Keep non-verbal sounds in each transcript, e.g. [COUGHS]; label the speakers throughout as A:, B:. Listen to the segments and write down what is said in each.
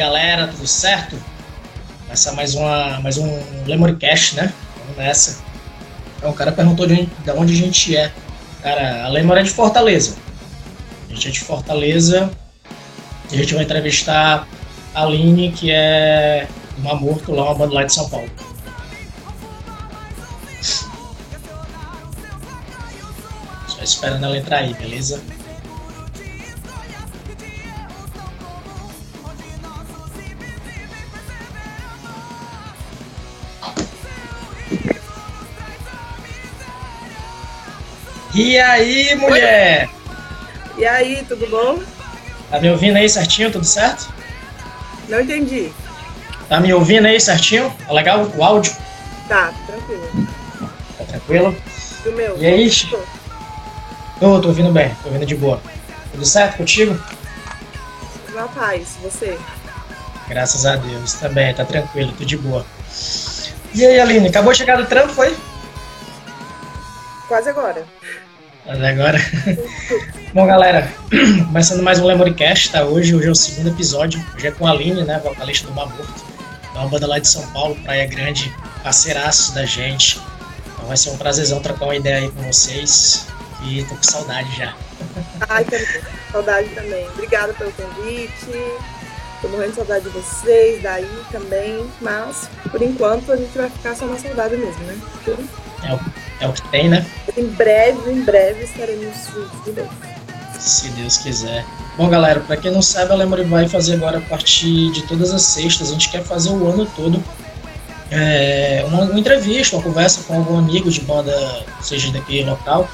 A: galera, tudo certo? Começa mais, uma, mais um Lemorcast, né? Vamos nessa. Então, o cara perguntou de onde, de onde a gente é. Cara, a Lemor é de Fortaleza. A gente é de Fortaleza. E a gente vai entrevistar a Aline, que é do Mamorto, lá uma banda lá de São Paulo. Só esperando ela entrar aí, beleza? E aí, mulher?
B: E aí, tudo bom?
A: Tá me ouvindo aí certinho, tudo certo?
B: Não entendi.
A: Tá me ouvindo aí certinho? Tá legal o áudio?
B: Tá, tranquilo.
A: Tá tranquilo?
B: Do meu?
A: E aí? Tô, tô ouvindo bem, tô ouvindo de boa. Tudo certo contigo?
B: Na paz, você?
A: Graças a Deus, também, tá tranquilo, tudo de boa. E aí, Aline, acabou de chegar do trampo, foi?
B: Quase agora.
A: Quase agora. [LAUGHS] Bom, galera, [CLEARS THROAT] começando mais um Lemoricast, tá? Hoje, hoje é o segundo episódio. Hoje é com a Aline, né? Vocalista do Mamorto. É uma banda lá de São Paulo, Praia Grande, parceiraço da gente. Então vai ser um prazerzão trocar uma ideia aí com vocês. E tô com saudade já. [LAUGHS]
B: Ai, também. Saudade também. Obrigada pelo convite. Tô morrendo de saudade de vocês, daí também. Mas, por enquanto, a gente vai ficar só na saudade mesmo, né?
A: É o, é o que tem, né?
B: Em breve, em breve estaremos juntos de novo.
A: Se Deus quiser. Bom, galera, para quem não sabe, a Lemuri vai fazer agora a partir de todas as sextas. A gente quer fazer o ano todo é, uma, uma, entrevista, uma conversa com algum amigo de banda, seja daqui local,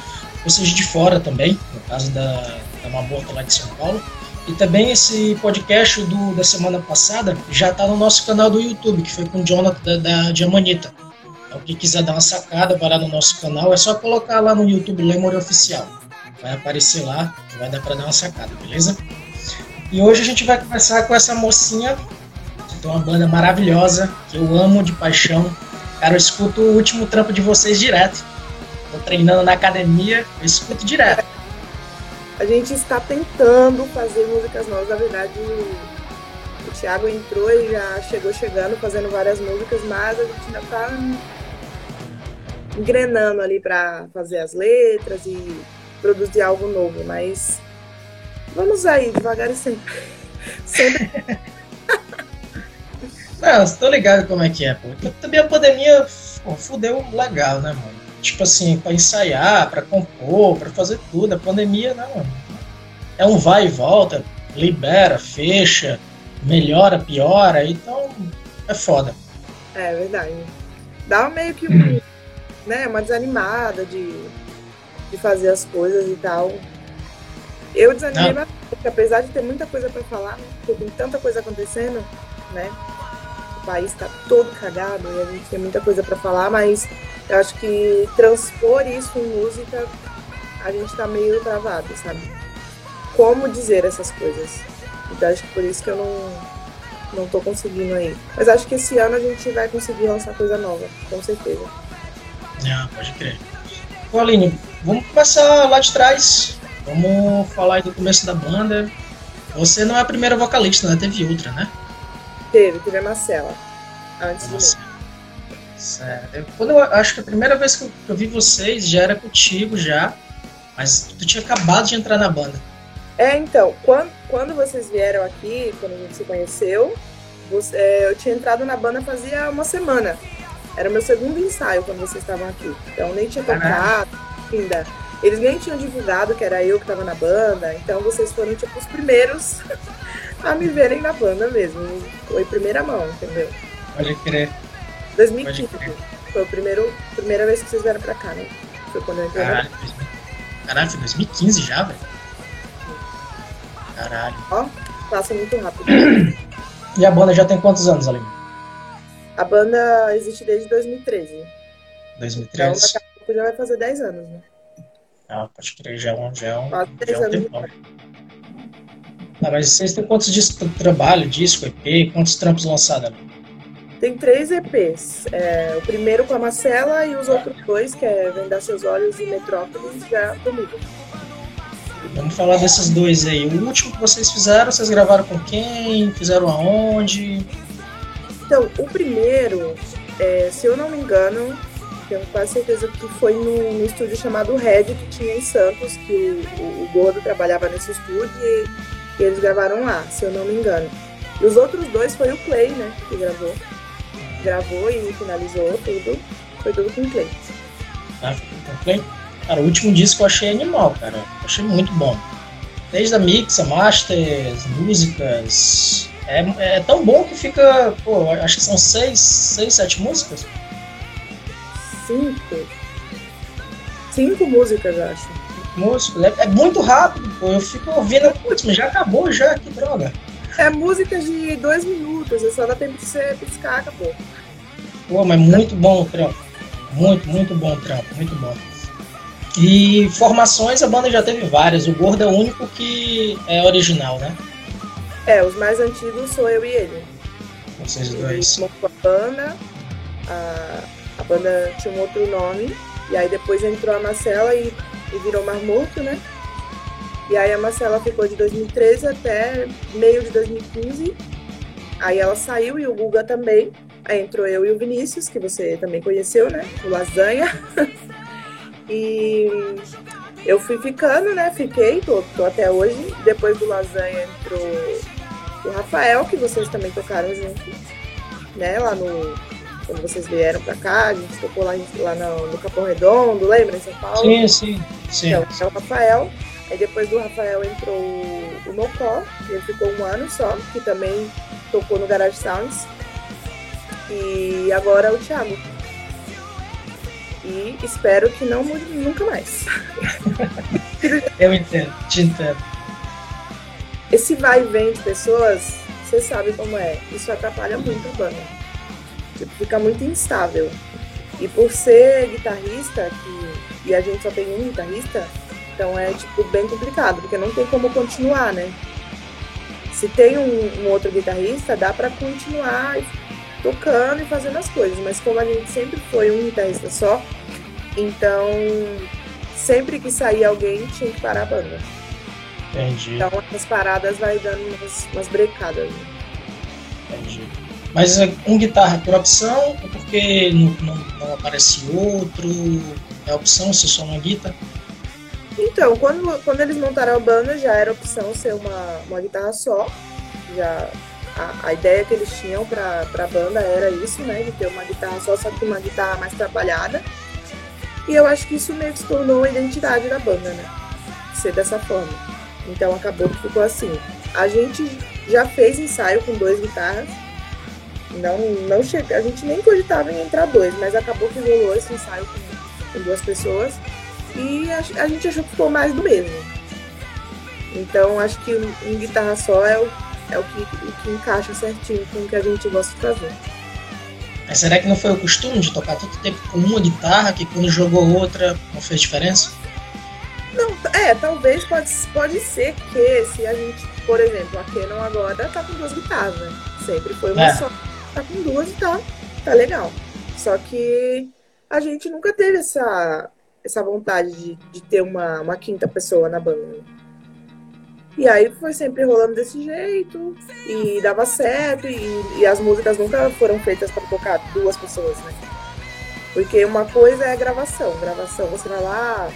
A: ou seja de fora também, no caso da, da Maborta lá de São Paulo. E também esse podcast do, da semana passada já está no nosso canal do YouTube, que foi com o Jonathan da, da Diamanita. Então, quem quiser dar uma sacada, para lá no nosso canal, é só colocar lá no YouTube Lemory Oficial. Vai aparecer lá, vai dar para dar uma sacada, beleza? E hoje a gente vai conversar com essa mocinha, que tem uma banda maravilhosa, que eu amo de paixão. Cara, eu escuto o último trampo de vocês direto. Tô treinando na academia, eu escuto direto.
B: A gente está tentando fazer músicas novas, na verdade o Thiago entrou e já chegou chegando, fazendo várias músicas, mas a gente ainda tá engrenando ali para fazer as letras e produzir algo novo, mas vamos aí, devagar e sempre. [LAUGHS] sempre. [LAUGHS]
A: Não, tô ligado como é que é, pô. Também a pandemia pô, fudeu legal, né, mano? Tipo assim, pra ensaiar, pra compor, pra fazer tudo. A pandemia, não. É um vai e volta, libera, fecha, melhora, piora, então é foda.
B: É verdade. Dá meio que um, né, uma desanimada de, de fazer as coisas e tal. Eu desanimei Não. bastante, apesar de ter muita coisa para falar, porque tem tanta coisa acontecendo, né? O país está todo cagado e a gente tem muita coisa para falar, mas eu acho que transpor isso em música, a gente tá meio travado, sabe? Como dizer essas coisas? Então acho que por isso que eu não não tô conseguindo aí. Mas acho que esse ano a gente vai conseguir lançar coisa nova, com certeza.
A: Ah, pode crer. Ô Aline, vamos começar lá de trás. Vamos falar aí do começo da banda. Você não é a primeira vocalista, né? Teve outra, né?
B: Teve, teve a Marcela. Antes Nossa. de mim.
A: Certo. Quando eu acho que a primeira vez que eu, que eu vi vocês já era contigo já, mas tu tinha acabado de entrar na banda.
B: É, então, quando, quando vocês vieram aqui, quando a gente se conheceu, você, é, eu tinha entrado na banda fazia uma semana. Era meu segundo ensaio quando vocês estavam aqui. Então nem tinha tocado ainda. Eles nem tinham divulgado que era eu que estava na banda. Então vocês foram tipo os primeiros [LAUGHS] a me verem na banda mesmo. Foi primeira mão, entendeu?
A: Pode crer.
B: 2015. Pode crer. Foi a primeiro, primeira vez que vocês vieram pra cá, né? Foi quando eu entrei.
A: Caralho, Caralho foi 2015 já, velho. Caralho.
B: Ó, passa muito rápido.
A: E a banda já tem quantos anos, Aline?
B: A banda existe desde 2013.
A: 2013?
B: Então daqui a pouco já vai fazer 10 anos, né?
A: Ah, pode crer, já é um, já é um,
B: Quase 10
A: já é um
B: anos.
A: tempão. Ah, mas vocês têm quantos discos de trabalho, disco, EP, quantos trampos lançados?
B: Tem três EPs. É, o primeiro com a Marcela e os outros dois, que é Vendar Seus Olhos e Metrópolis, já comigo.
A: Vamos falar desses dois aí. O último que vocês fizeram, vocês gravaram com quem? Fizeram aonde?
B: Então, o primeiro, é, se eu não me engano, tenho quase certeza que foi no, estúdio chamado Red, que tinha em Santos, que o, o, o Gordo trabalhava nesse estúdio e, e, eles gravaram lá, se eu não me engano. E os outros dois foi o Clay, né, que gravou. Gravou e finalizou tudo. Foi tudo com o Clay.
A: Ah, com o Clay? Cara, o último disco eu achei animal, cara. Achei muito bom. Desde a mix, a masters, músicas. É, é tão bom que fica. Pô, acho que são seis, seis, sete músicas.
B: Cinco. Cinco músicas, acho.
A: Músicas. É, é muito rápido, pô. Eu fico ouvindo, putz, mas já acabou já, que droga.
B: É música de dois minutos, é só dá tempo de você piscar, acabou.
A: Pô, mas muito bom o trampo. Muito, muito bom o trampo, muito bom. E formações a banda já teve várias. O Gordo é o único que é original, né?
B: É, os mais antigos sou eu e ele.
A: Vocês dois.
B: Ele a banda, a, a banda tinha um outro nome, e aí depois entrou a Marcela e, e virou Mar Morto, né? E aí a Marcela ficou de 2013 até meio de 2015. Aí ela saiu e o Guga também. Aí entrou eu e o Vinícius, que você também conheceu, né? O Lasanha. [LAUGHS] E eu fui ficando, né? Fiquei, tô, tô até hoje. Depois do Lasanha entrou o Rafael, que vocês também tocaram junto, né? Lá no. Quando vocês vieram pra cá, a gente tocou lá, lá no, no Capão Redondo, lembra, em São Paulo?
A: Sim, sim. sim.
B: Então, é o Rafael. Aí depois do Rafael entrou o Mocó, que ele ficou um ano só, que também tocou no Garage Sounds. E agora é o Thiago, e espero que não mude nunca mais. [LAUGHS]
A: Eu entendo, te entendo.
B: Esse vai e vem de pessoas, você sabe como é. Isso atrapalha muito a banda. Tipo, fica muito instável. E por ser guitarrista, que, e a gente só tem um guitarrista, então é tipo bem complicado, porque não tem como continuar, né? Se tem um, um outro guitarrista, dá para continuar tocando e fazendo as coisas, mas como a gente sempre foi um guitarrista só, então sempre que saía alguém tinha que parar a banda.
A: Entendi.
B: Então as paradas vai dando umas, umas brecadas. Né?
A: Entendi. Mas é um guitarra por opção ou porque não, não, não aparece outro? É opção ser só uma guitarra?
B: Então, quando, quando eles montaram a banda, já era opção ser uma, uma guitarra só. Já a, a, ideia que eles tinham para a banda era isso, né? De ter uma guitarra só, só que uma guitarra mais trabalhada. E eu acho que isso meio que se tornou a identidade da banda, né? Ser dessa forma. Então acabou que ficou assim. A gente já fez ensaio com duas guitarras. Não, não chega, a gente nem cogitava em entrar dois, mas acabou que rolou esse ensaio com, com duas pessoas. E a, a, gente achou que ficou mais do mesmo. Então acho que em guitarra só é o é o que, o que encaixa certinho com o que a gente gosta de fazer.
A: Mas será que não foi o costume de tocar tanto tempo com uma guitarra que quando jogou outra não fez diferença?
B: Não, é, talvez pode, pode ser que se a gente, por exemplo, a Canon agora tá com duas guitarras, né? Sempre foi uma é. só, tá com duas e tá, tá legal. Só que a gente nunca teve essa, essa vontade de, de ter uma, uma quinta pessoa na banda. E aí foi sempre rolando desse jeito, e dava certo, e, e as músicas nunca foram feitas para tocar duas pessoas, né? Porque uma coisa é a gravação. Gravação, você vai lá,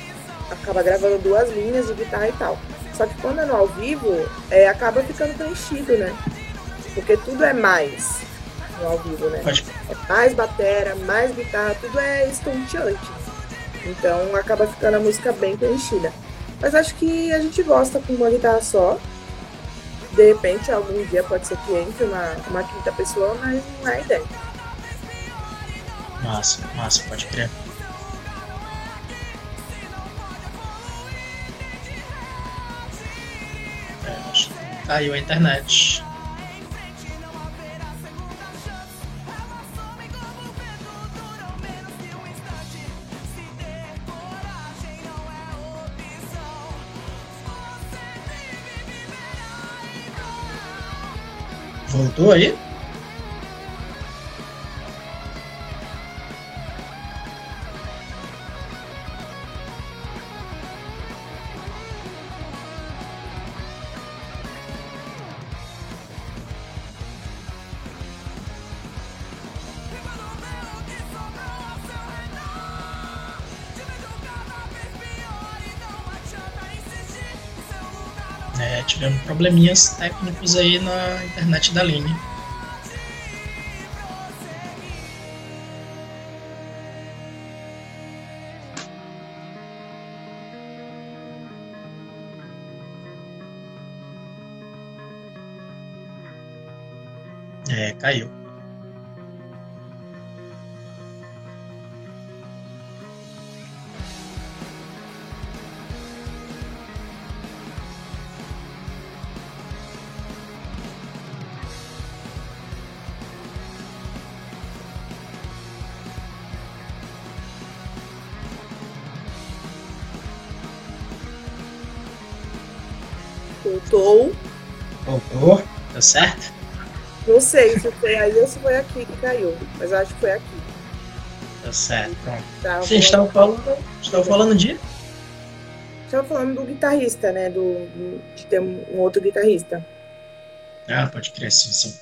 B: acaba gravando duas linhas de guitarra e tal. Só que quando é no ao vivo, é, acaba ficando preenchido, né? Porque tudo é mais no ao vivo, né? É mais batera, mais guitarra, tudo é estonteante. Então acaba ficando a música bem preenchida. Mas acho que a gente gosta com uma guitarra só. De repente, algum dia pode ser que entre uma, uma quinta pessoa, mas não é a ideia.
A: Massa, massa, pode crer. Caiu a internet. Voltou aí? Tivemos probleminhas técnicos aí na internet da Line. Certo?
B: Não sei se foi aí ou se foi aqui que caiu, mas acho que foi aqui.
A: Tá certo, pronto.
B: Tá,
A: Sim, estava falando, estava falando de?
B: Estava falando do guitarrista, né? Do, de ter um outro guitarrista.
A: Ah, pode crer, sim, sim.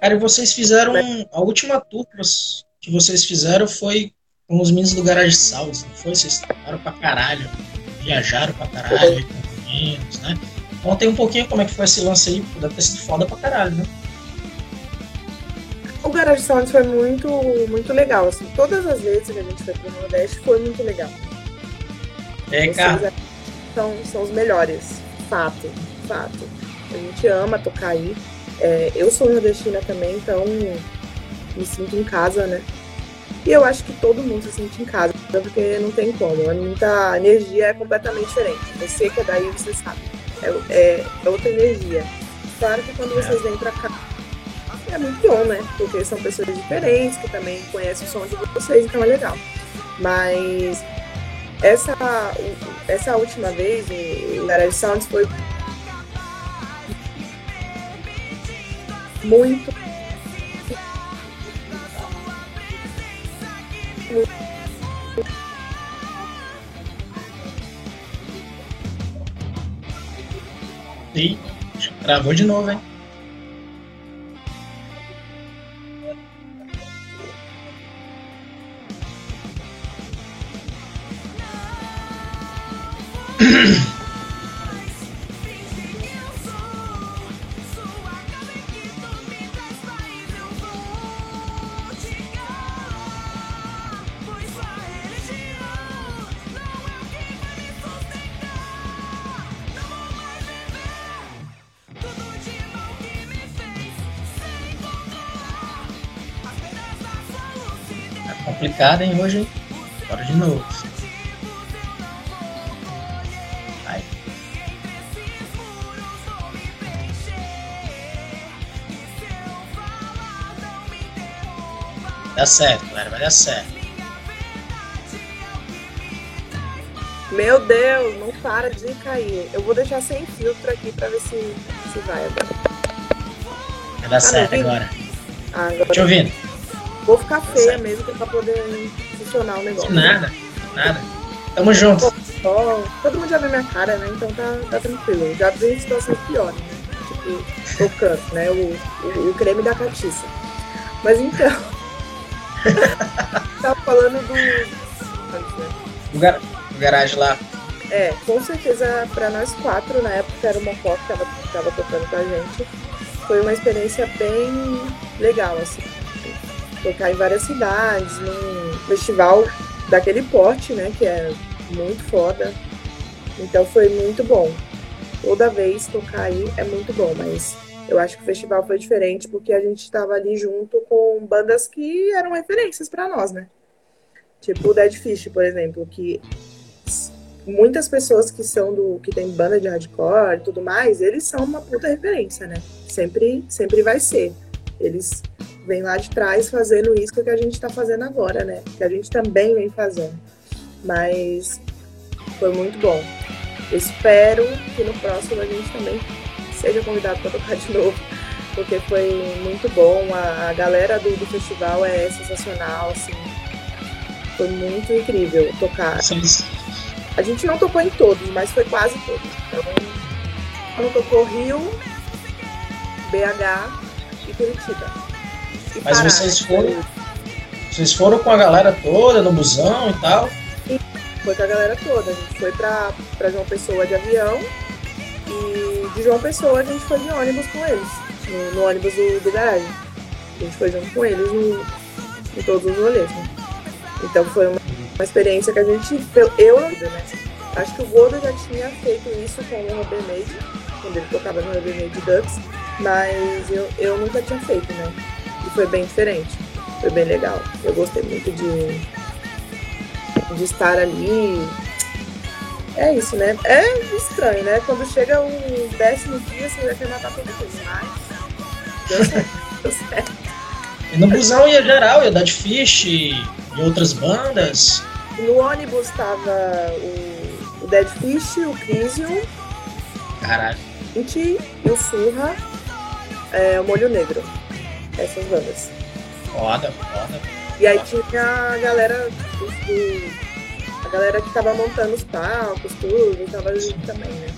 A: Cara, e vocês fizeram. A última tour que vocês fizeram foi com os meninos do Garage Sounds, não foi? Vocês tocaram pra caralho, viajaram pra caralho com os meninos, né? Contem um pouquinho como é que foi esse lance aí, deve ter sido foda pra caralho, né?
B: O Garage Sounds foi muito, muito legal, assim. Todas as vezes que a gente foi pro Nordeste foi muito legal.
A: É, cara.
B: São, são os melhores. Fato, fato. A gente ama tocar aí. É, eu sou nordestina também, então me sinto em casa, né? E eu acho que todo mundo se sente em casa, porque não tem como. A muita energia é completamente diferente. Você que é daí, você sabe. É, é, é outra energia. Claro que quando vocês vêm pra cá, é muito bom, né? Porque são pessoas diferentes que também conhecem o som de vocês, então é legal. Mas essa, essa última vez, o Garage Sounds foi muito
A: Ih, travou de novo, hein? [CLEARS THROAT] complicado, hein, hoje, hein? Bora de novo. Vai. Dá certo, galera, vai dar certo.
B: Meu Deus, não para de cair. Eu vou deixar sem filtro aqui pra ver se, se vai agora.
A: Vai dar tá certo agora.
B: Ah, agora.
A: Te ouvindo.
B: Vou ficar feia mesmo pra poder funcionar o negócio.
A: Nada, nada. Tamo junto.
B: Todo mundo já vê minha cara, né? Então tá, tá tranquilo. Já vi situações piores, né? Tipo, tocando, né? O, o, o creme da catiça. Mas então. [LAUGHS] tava falando do.
A: O, gar... o garagem lá.
B: É, com certeza para nós quatro, na época era o Mocó que tava, tava tocando com a gente. Foi uma experiência bem legal, assim tocar em várias cidades, num festival daquele porte, né? Que é muito foda. Então foi muito bom. Toda vez tocar aí é muito bom, mas eu acho que o festival foi diferente porque a gente estava ali junto com bandas que eram referências para nós, né? Tipo o Dead Fish, por exemplo, que muitas pessoas que são do que tem banda de hardcore e tudo mais, eles são uma puta referência, né? Sempre sempre vai ser. Eles vem lá de trás fazendo isso que a gente está fazendo agora, né? Que a gente também vem fazendo. Mas foi muito bom. espero que no próximo a gente também seja convidado para tocar de [LAUGHS] novo, porque foi muito bom. A, a galera do, do, festival é sensacional, assim. Foi muito incrível tocar. Sim. A gente não tocou em todos, mas foi quase todos. Então, quando tocou Rio, BH e Curitiba.
A: Mas vocês foram. Vocês foram com a galera toda no busão e tal?
B: Sim, foi com a galera toda. A gente foi pra, pra João Pessoa de avião E de João Pessoa a gente foi de ônibus com eles, no, no ônibus do, do garagem. A gente foi junto com eles no, em todos os rolês, né? Então foi uma, uma experiência que a gente. Eu, né? Acho que o Gordo já tinha feito isso com o Robert Made, quando ele tocava no Robert Made Ducks, mas eu, eu nunca tinha feito, né? E foi bem diferente. Foi bem legal. Eu gostei muito de, de estar ali. É isso, né? É estranho, né? Quando chega o décimo dia, você já quer matar todo mundo, mas deu certo, [LAUGHS] deu certo.
A: E no busão ia geral, ia Dead Fish e outras bandas.
B: No ônibus tava o, o Dead Fish, o Crisium.
A: Caralho.
B: E o Surra, é, o Molho Negro. Essas bandas.
A: Foda, foda.
B: E aí tinha a galera do, do a galera que tava montando os palcos, tudo, tava junto também, né?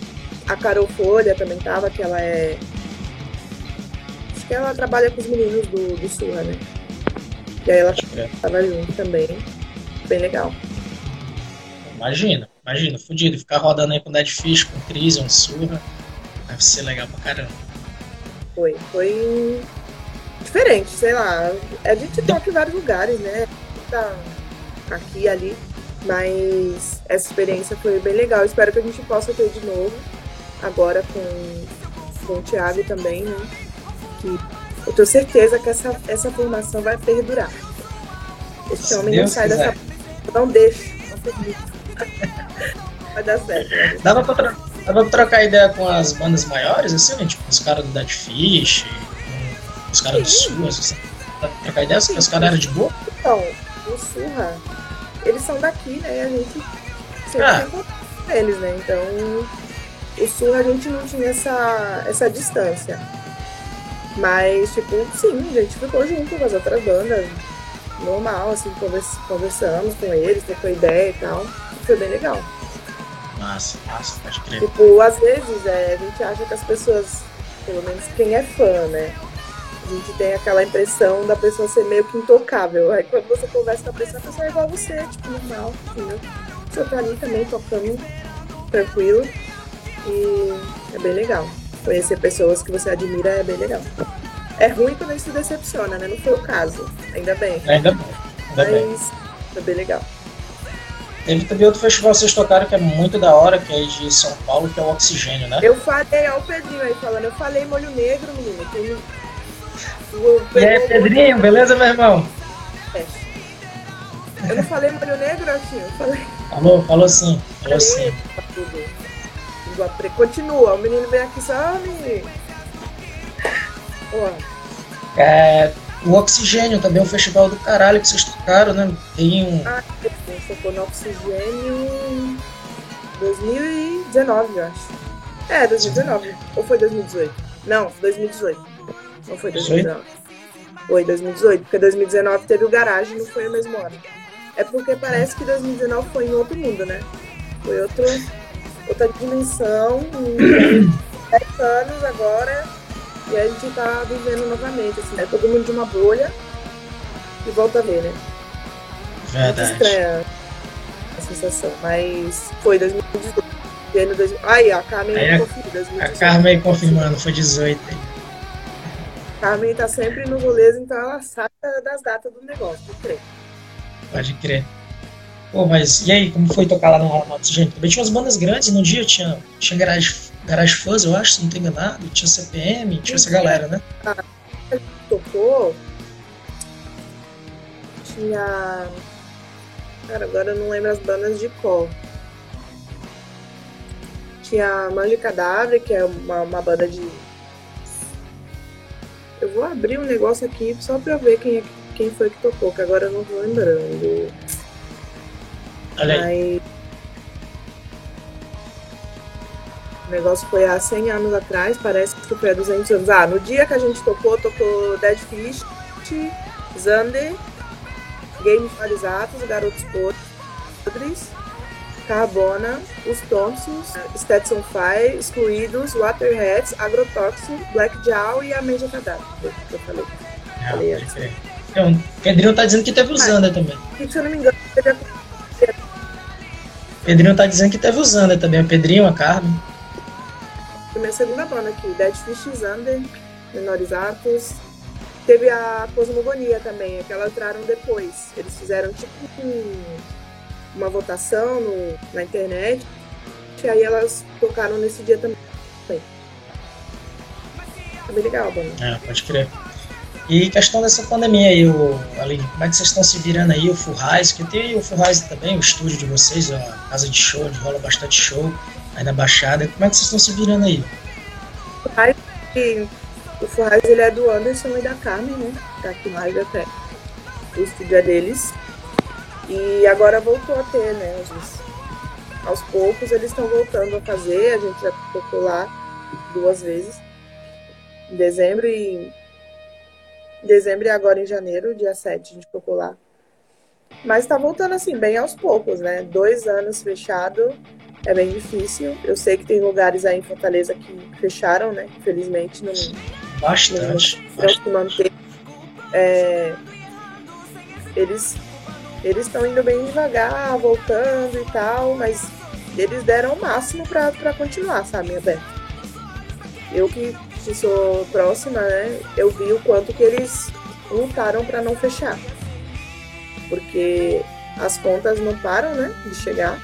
B: A Carol Folha também tava, que ela é. Acho que ela trabalha com os meninos do, do Surra, né? E aí ela tava junto também. Bem legal.
A: Imagina, imagina, fudido. Ficar rodando aí com Dead Fish, com Crisium, Surra. Deve ser legal pra caramba.
B: Foi, foi diferente, sei lá. A gente toca em vários lugares, né? Tá aqui e ali. Mas essa experiência foi bem legal. Espero que a gente possa ter de novo. Agora com, com o Thiago também, né? Que eu tenho certeza que essa, essa formação vai perdurar. Esse homem Deus não sai quiser. dessa. Não deixa, não [LAUGHS] permite. vai dar certo.
A: Dava pra. Dava pra trocar ideia com as bandas maiores, assim, né? Tipo, os caras do Dead Fish, os caras do Sul, assim. Trocar ideia? Sim. Os caras eram de boa?
B: Então, o Surra, eles são daqui, né? A gente sempre ah. com eles, né? Então, o Surra a gente não tinha essa, essa distância. Mas, tipo, sim, a gente ficou junto com as outras bandas. Normal, assim, convers conversamos com eles, trocou ideia e tal. Foi bem legal.
A: Massa, massa, pode crer.
B: Tipo, às vezes é, a gente acha que as pessoas, pelo menos quem é fã, né? A gente tem aquela impressão da pessoa ser meio que intocável. Aí quando você conversa com a pessoa, a pessoa é igual a você, tipo, normal, entendeu? Você tá ali também tocando tranquilo. E é bem legal conhecer pessoas que você admira é bem legal. É ruim quando a gente se decepciona, né? Não foi o caso. Ainda bem.
A: Ainda bem. Ainda
B: Mas
A: bem.
B: é bem legal.
A: Teve também outro festival que vocês tocaram que é muito da hora, que é de São Paulo, que é o Oxigênio, né?
B: Eu falei, ó, o Pedrinho aí falando, eu falei molho negro, menino. Tem...
A: E aí, Pedrinho, beleza, meu irmão?
B: É. Eu não falei molho negro, assim, eu falei.
A: Falou, falou sim, falou sim.
B: Continua, o menino vem aqui só me.
A: É, o Oxigênio também é um festival do caralho que vocês tocaram, né? Tem um.
B: Ah, tocou no Oxigênio 2019, eu acho. É, 2019. Ou foi 2018? Não, 2018. Não foi 2019. 18? Foi 2018, porque 2019 teve o garagem, não foi o mesmo ano. É porque parece que 2019 foi em outro mundo, né? Foi outro outra dimensão, [COUGHS] 10 anos agora, e a gente tá vivendo novamente, assim, é todo mundo de uma bolha e volta a ver, né?
A: Verdade. Muito
B: estranha a sensação, mas foi 2018. Ano 2000... Aí, a Carmen aí, confirma, 2018.
A: A Carmen confirmando, foi 18.
B: A Carmen tá sempre no rolês, então ela sabe das datas do negócio, pode crer.
A: Pode crer. Pô, mas e aí, como foi tocar lá no Rola Gente, também tinha umas bandas grandes no dia, tinha, tinha Garage, Garage Fuzz, eu acho, se não tô enganado, tinha CPM, tinha essa galera, né?
B: Ah, tocou. Tinha. Cara, agora eu não lembro as bandas de qual. Tinha Manja Cadáver, que é uma, uma banda de. Eu vou abrir um negócio aqui só pra ver quem, é quem foi que tocou, que agora eu não tô lembrando.
A: Olha aí.
B: O negócio foi há 100 anos atrás, parece que foi há 200 anos. Ah, no dia que a gente tocou, tocou Dead Fish, Zander, Games Falizatos, Garotos Podres, Carbona, Os Thompsons, Stetson Fire, Excluídos, Waterheads, Agrotóxico, Black Jaw e a Meja Cadáver, que eu falei.
A: Ah, falei antes. Então, Pedrinho tá dizendo que teve o Zander também.
B: Se eu não me engano, teve a
A: Pedrinho tá dizendo que teve o Zander também, o Pedrinho, a Carmen.
B: minha segunda banda aqui, Dead Fish Under, Menores Atos. Teve a Cosmogonia também, que elas entraram depois. Eles fizeram tipo um, uma votação no, na internet. E aí elas tocaram nesse dia também. Foi bem legal, banda.
A: É, pode crer. E questão dessa pandemia aí, o, Aline, como é que vocês estão se virando aí, o Full Rise, que tem o Full Rise também, o estúdio de vocês, a casa de show, onde rola bastante show aí na Baixada. Como é que vocês estão se virando aí?
B: O Full Rise ele é do Anderson e da Carmen, né? Tá aqui no Rise até. O estúdio é deles. E agora voltou a ter, né? Aos poucos eles estão voltando a fazer, a gente já tocou lá duas vezes. Em dezembro e dezembro e agora em janeiro, dia 7, a gente ficou lá. Mas está voltando assim, bem aos poucos, né? Dois anos fechado é bem difícil. Eu sei que tem lugares aí em Fortaleza que fecharam, né? Infelizmente não.
A: Bastante.
B: Não manter. É, eles eles estão indo bem devagar, voltando e tal, mas eles deram o máximo para continuar, sabe, aberto. Eu que que sou próxima, né, eu vi o quanto que eles lutaram para não fechar. Porque as contas não param, né, de chegar.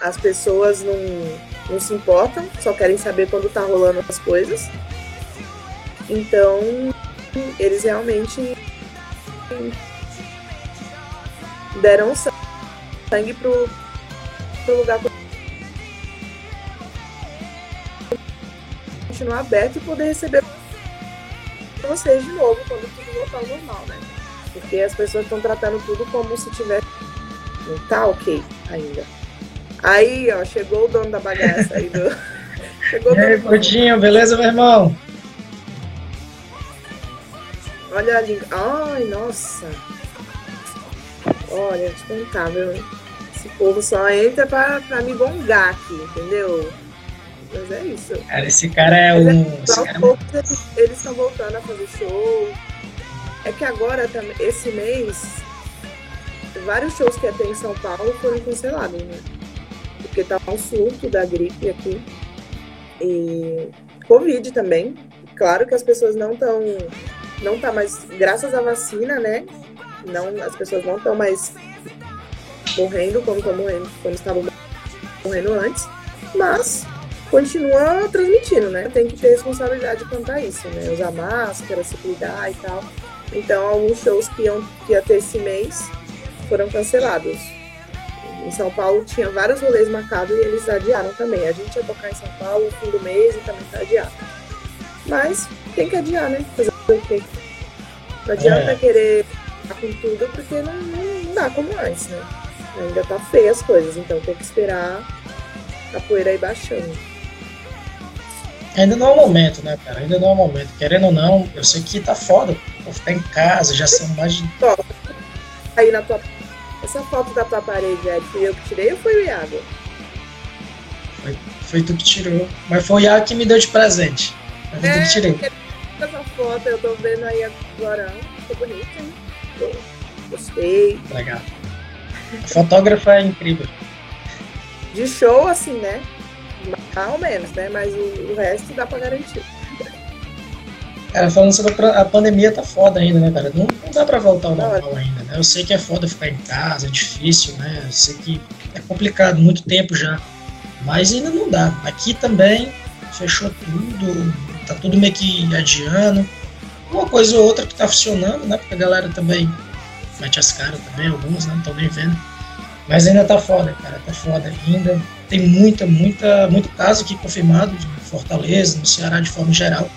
B: As pessoas não, não se importam, só querem saber quando tá rolando as coisas. Então, eles realmente deram sangue pro, pro lugar continuar aberto e poder receber vocês de novo quando tudo voltar ao normal, né? Porque as pessoas estão tratando tudo como se tivesse. Não tá ok ainda. Aí, ó, chegou o dono da bagaça aí do. [LAUGHS]
A: chegou o dono. E aí, Coutinho, beleza, meu irmão?
B: Olha ali. Ai, nossa. Olha, te contar, viu? Esse povo só entra pra, pra me gongar aqui, entendeu? Mas é isso.
A: Cara, esse cara é um. É,
B: cara é... Eles estão voltando a fazer show. É que agora, esse mês, vários shows que ia ter em São Paulo foram cancelados, né? Porque tá um surto da gripe aqui. E Covid também. Claro que as pessoas não estão. Não tá mais. Graças à vacina, né? Não, as pessoas não estão mais morrendo como estão morrendo, como estavam morrendo antes. Mas continua transmitindo, né? Tem que ter responsabilidade quanto a isso, né? Usar máscara, se cuidar e tal. Então, alguns shows que iam que ia ter esse mês foram cancelados. Em São Paulo tinha vários rolês marcados e eles adiaram também. A gente ia tocar em São Paulo no fim do mês e também tá adiado. Mas tem que adiar, né? Fazer o quê? Não adianta é. querer com tudo porque não, não dá como antes, né? Ainda tá feia as coisas, então tem que esperar a poeira ir baixando.
A: Ainda não é o momento, né, cara? Ainda não é o momento. Querendo ou não, eu sei que tá foda. Vou ficar em casa, já são mais de.
B: Aí na tua. Essa foto da tua parede é fui eu que tirei ou foi o Iago?
A: Foi, foi tu que tirou. Mas foi o Iago que me deu de presente. Mas foi é, tu que é, tirei.
B: Essa foto eu tô vendo aí agora. Ficou bonita, hein? Gostei.
A: Legal. Fotógrafa é incrível.
B: De show, assim, né? Ou menos, né? Mas o, o resto dá pra garantir.
A: Cara, falando sobre a pandemia, tá foda ainda, né, cara? Não, não dá pra voltar ao normal ainda, né? Eu sei que é foda ficar em casa, é difícil, né? Eu sei que é complicado, muito tempo já. Mas ainda não dá. Aqui também fechou tudo, tá tudo meio que adiando. Uma coisa ou outra que tá funcionando, né? Porque a galera também mete as caras também, alguns, né? Não estão nem vendo. Mas ainda tá foda, cara, tá foda ainda. Tem muita, muita, muito caso aqui confirmado de Fortaleza, no Ceará de forma geral.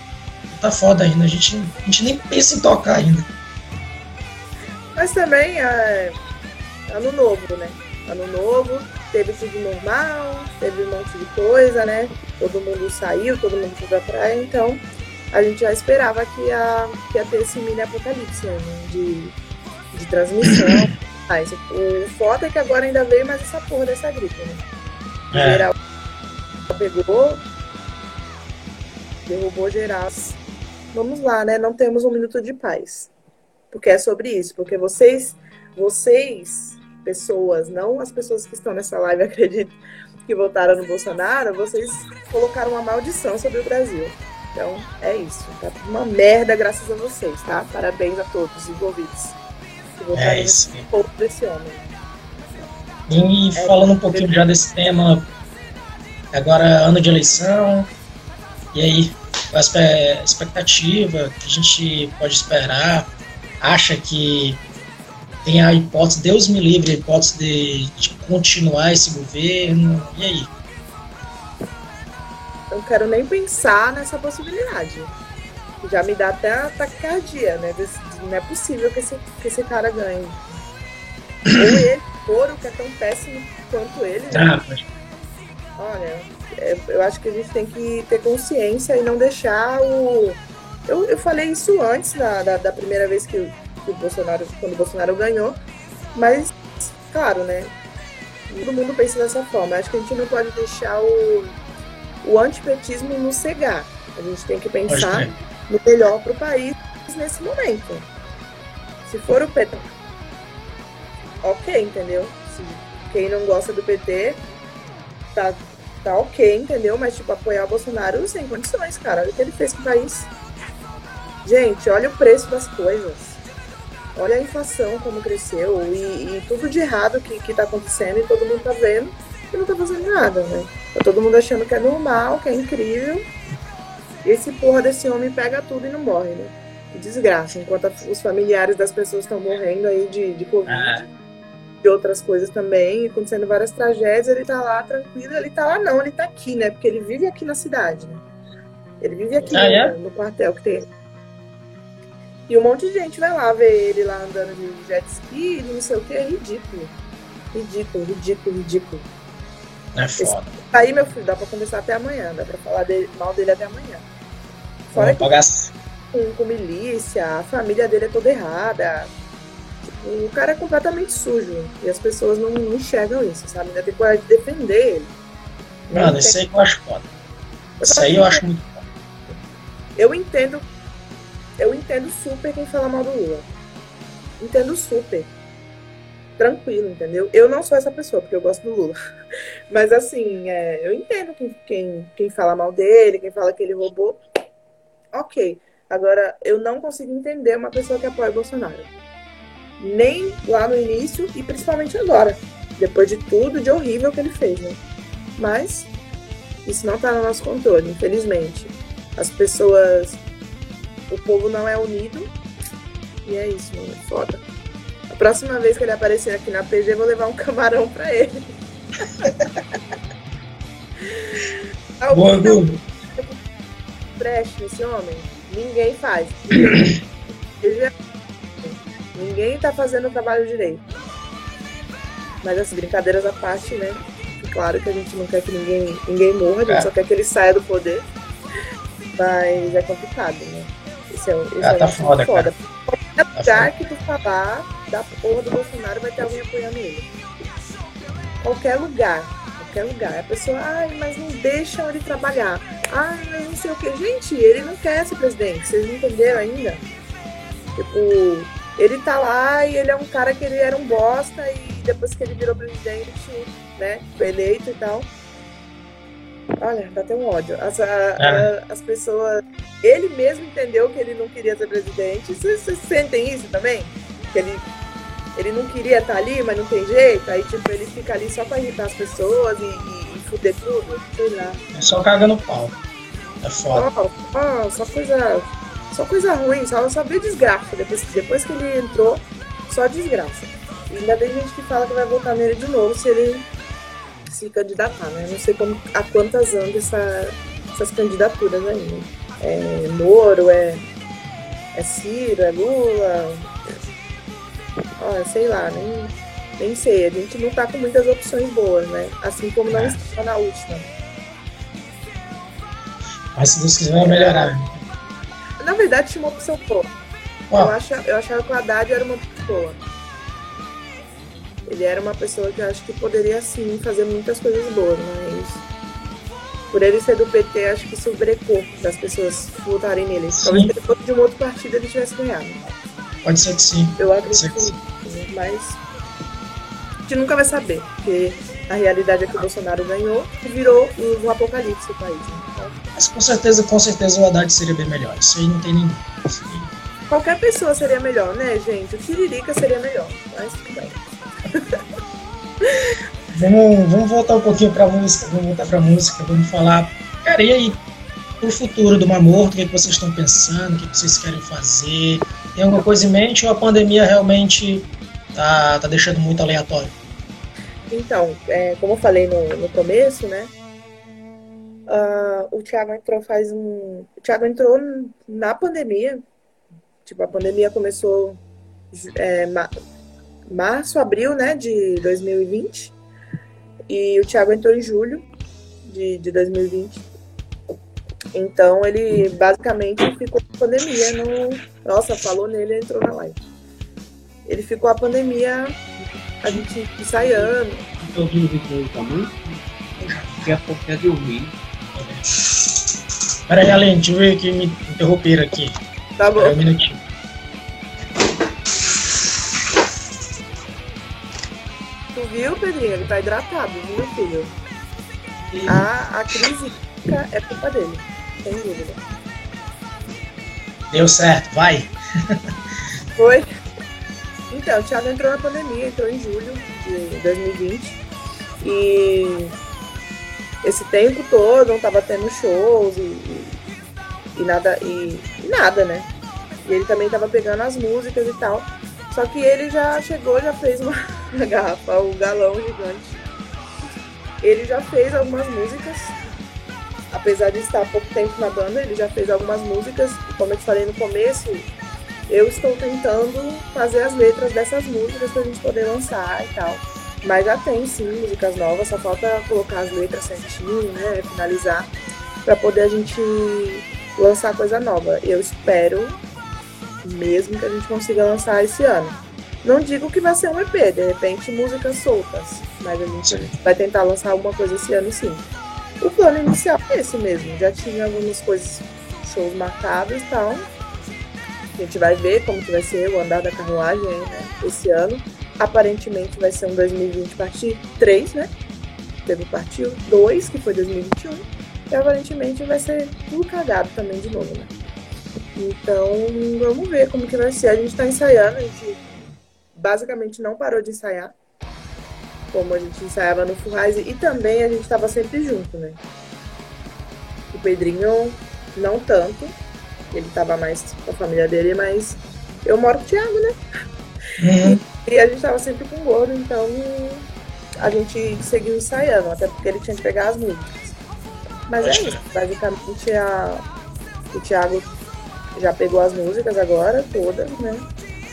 A: Tá foda ainda, a gente, a gente nem pensa em tocar ainda.
B: Mas também é ano novo, né? Ano novo, teve tudo normal, teve um monte de coisa, né? Todo mundo saiu, todo mundo foi pra praia, então a gente já esperava que ia, que ia ter esse mini apocalipse né? de, de transmissão. [COUGHS] Mas o foda é que agora ainda veio mais essa porra dessa gripe, né? É. Geral pegou, derrubou geral. Vamos lá, né? Não temos um minuto de paz. Porque é sobre isso. Porque vocês, vocês, pessoas, não as pessoas que estão nessa live, [LAUGHS] acredito, que votaram no Bolsonaro, vocês colocaram uma maldição sobre o Brasil. Então, é isso. Tá uma merda graças a vocês, tá? Parabéns a todos os envolvidos.
A: Que é isso.
B: nesse desse homem.
A: E é, falando um pouquinho já desse tema, agora ano de eleição, e aí, a expectativa que a gente pode esperar? Acha que tem a hipótese, Deus me livre, a hipótese de, de continuar esse governo, e aí?
B: Quero nem pensar nessa possibilidade. Já me dá até taquicardia, né? Não é possível que esse, que esse cara ganhe. Ou ele, Coro, que é tão péssimo quanto ele. Né? Ah. Olha, é, eu acho que a gente tem que ter consciência e não deixar o. Eu, eu falei isso antes da, da, da primeira vez que, que, o Bolsonaro, quando o Bolsonaro ganhou, mas, claro, né? Todo mundo pensa dessa forma. Acho que a gente não pode deixar o, o antipetismo nos cegar. A gente tem que pensar no melhor para o país nesse momento. Se for o PT, ok, entendeu? Se quem não gosta do PT, tá, tá ok, entendeu? Mas, tipo, apoiar o Bolsonaro sem condições, cara. Olha o que ele fez com o país. Gente, olha o preço das coisas. Olha a inflação como cresceu e, e tudo de errado que, que tá acontecendo e todo mundo tá vendo e não tá fazendo nada, né? Tá todo mundo achando que é normal, que é incrível. E esse porra desse homem pega tudo e não morre, né? Que desgraça. Enquanto os familiares das pessoas estão morrendo aí de, de Covid, ah. de outras coisas também, acontecendo várias tragédias, ele tá lá tranquilo. Ele tá lá não, ele tá aqui, né? Porque ele vive aqui na cidade, né? Ele vive aqui ah, no, é? no quartel que tem. E um monte de gente vai lá ver ele lá andando de jet ski, não sei o que, é ridículo. Ridículo, ridículo, ridículo.
A: É foda.
B: Aí, meu filho, dá pra conversar até amanhã, dá pra falar dele, mal dele até amanhã.
A: Fora que pagar...
B: com, com milícia, a família dele é toda errada. O cara é completamente sujo. E as pessoas não, não enxergam isso, sabe? Ainda tem coragem de defender ele.
A: Mano, isso aí que eu acho foda. Isso aí eu acho muito foda.
B: Eu entendo. Eu entendo super quem fala mal do Lula. Entendo super tranquilo, entendeu? Eu não sou essa pessoa, porque eu gosto do Lula. [LAUGHS] Mas assim, é, eu entendo quem, quem, quem fala mal dele, quem fala que ele roubou. Ok. Agora, eu não consigo entender uma pessoa que apoia o Bolsonaro. Nem lá no início e principalmente agora. Depois de tudo de horrível que ele fez, né? Mas isso não tá no nosso controle, infelizmente. As pessoas. O povo não é unido. E é isso, mano. Foda. A próxima vez que ele aparecer aqui na PG, eu vou levar um [LAUGHS] camarão pra ele.
A: Boa,
B: Algum preste esse homem? Ninguém faz. [COUGHS] Ninguém. Ninguém tá fazendo o trabalho direito. Mas as brincadeiras à parte, né? Claro que a gente não quer que ninguém, ninguém morra, a gente é. só quer que ele saia do poder. Mas é complicado, né? Isso é, isso
A: ah, é tá foda, foda. Cara.
B: Tá lugar que tu falar, da porra do Bolsonaro vai ter alguém apoiando ele. Qualquer lugar. Qualquer lugar. A pessoa, ai, mas não deixam ele trabalhar. Ai, mas não sei o que. Gente, ele não quer ser presidente. Vocês não entenderam ainda? Tipo, ele tá lá e ele é um cara que ele era um bosta e depois que ele virou presidente, né, foi eleito e tal. Olha, dá até um ódio. As, a, é. a, as pessoas. Ele mesmo entendeu que ele não queria ser presidente. Vocês, vocês sentem isso também? Que ele ele não queria estar ali, mas não tem jeito. Aí, tipo, ele fica ali só pra irritar as pessoas e, e, e fuder tudo. Sei lá.
A: É só caga no pau. É foda.
B: Só, só, só coisa. Só coisa ruim, só, só veio desgraça. Depois, depois que ele entrou, só desgraça. E ainda tem gente que fala que vai votar nele de novo se ele se candidatar, né? Não sei como, a quantas andam essa, essas candidaturas ainda. Né? É Moro, é, é Ciro, é Lula, ó, sei lá, nem, nem sei. A gente não tá com muitas opções boas, né? Assim como não é. estava na última.
A: Mas se Deus quiser vai melhorar.
B: Na verdade, tinha uma opção boa. Eu, acha, eu achava que o Haddad era uma boa. Ele era uma pessoa que eu acho que poderia sim fazer muitas coisas boas, mas por ele ser do PT, acho que isso brecou das pessoas votarem nele. Talvez se ele fosse de um outro partido ele tivesse ganhado.
A: Pode ser que sim.
B: Eu acredito que sim. Mas gente nunca vai saber, porque a realidade é que o Bolsonaro ganhou e virou um apocalipse o país. Né? Então,
A: Mas com certeza, com certeza o Haddad seria bem melhor. Isso aí não tem ninguém.
B: Qualquer pessoa seria melhor, né, gente? O Tiririca seria melhor, mas tudo bem. [LAUGHS]
A: vamos, vamos voltar um pouquinho pra música, vamos voltar pra música, vamos falar. Cara, e aí, pro futuro do Mamorto, o que, é que vocês estão pensando, o que, é que vocês querem fazer? Tem alguma coisa em mente ou a pandemia realmente tá, tá deixando muito aleatório?
B: Então, é, como eu falei no, no começo, né? Uh, o Thiago entrou faz um. O Thiago entrou na pandemia. Tipo, a pandemia começou é, março, abril, né, de 2020. E o Thiago entrou em julho de, de 2020. Então ele basicamente ficou com a pandemia no. Nossa, falou nele entrou na live. Ele ficou a pandemia, a gente ensaiando.
C: Estou ouvindo o vídeo também? Daqui a pouco quer dormir.
A: Peraí, Aline, deixa eu ver que me interromperam aqui.
B: Tá bom.
A: Peraí um minutinho.
B: Tu viu, Pedrinho? Ele tá hidratado, viu, filho? A, a crise é culpa dele, sem dúvida.
A: Deu certo, vai. [LAUGHS]
B: Foi. Então, o Thiago entrou na pandemia, entrou em julho de 2020. E esse tempo todo não tava tendo shows e, e, e nada, e, e, nada, né? E ele também tava pegando as músicas e tal. Só que ele já chegou, já fez uma, uma [LAUGHS] garrafa, o um galão gigante. Ele já fez algumas músicas. Apesar de estar há pouco tempo na banda, ele já fez algumas músicas. Como eu te falei no começo, eu estou tentando fazer as letras dessas músicas pra gente poder lançar e tal. Mas já tem sim músicas novas, só falta colocar as letras certinho, né? Finalizar para poder a gente lançar coisa nova. Eu espero mesmo que a gente consiga lançar esse ano. Não digo que vai ser um EP, de repente músicas soltas, mas a gente sim. vai tentar lançar alguma coisa esse ano sim. O plano inicial é esse mesmo, já tinha algumas coisas, shows marcados e tal. A gente vai ver como que vai ser o andar da carruagem né, esse ano aparentemente vai ser um 2020 parte 3, né? Teve parte 2, que foi 2021, e aparentemente vai ser tudo cagado também de novo, né? Então, vamos ver como que vai ser. A gente tá ensaiando, a gente basicamente não parou de ensaiar, como a gente ensaiava no Furrise, e também a gente tava sempre junto, né? O Pedrinho, não tanto, ele tava mais com a família dele, mas eu moro com o Thiago, né? Uhum. E a gente tava sempre com o gordo, então a gente seguiu ensaiando, até porque ele tinha que pegar as músicas. Mas é isso, basicamente a, o Thiago já pegou as músicas agora, todas, né?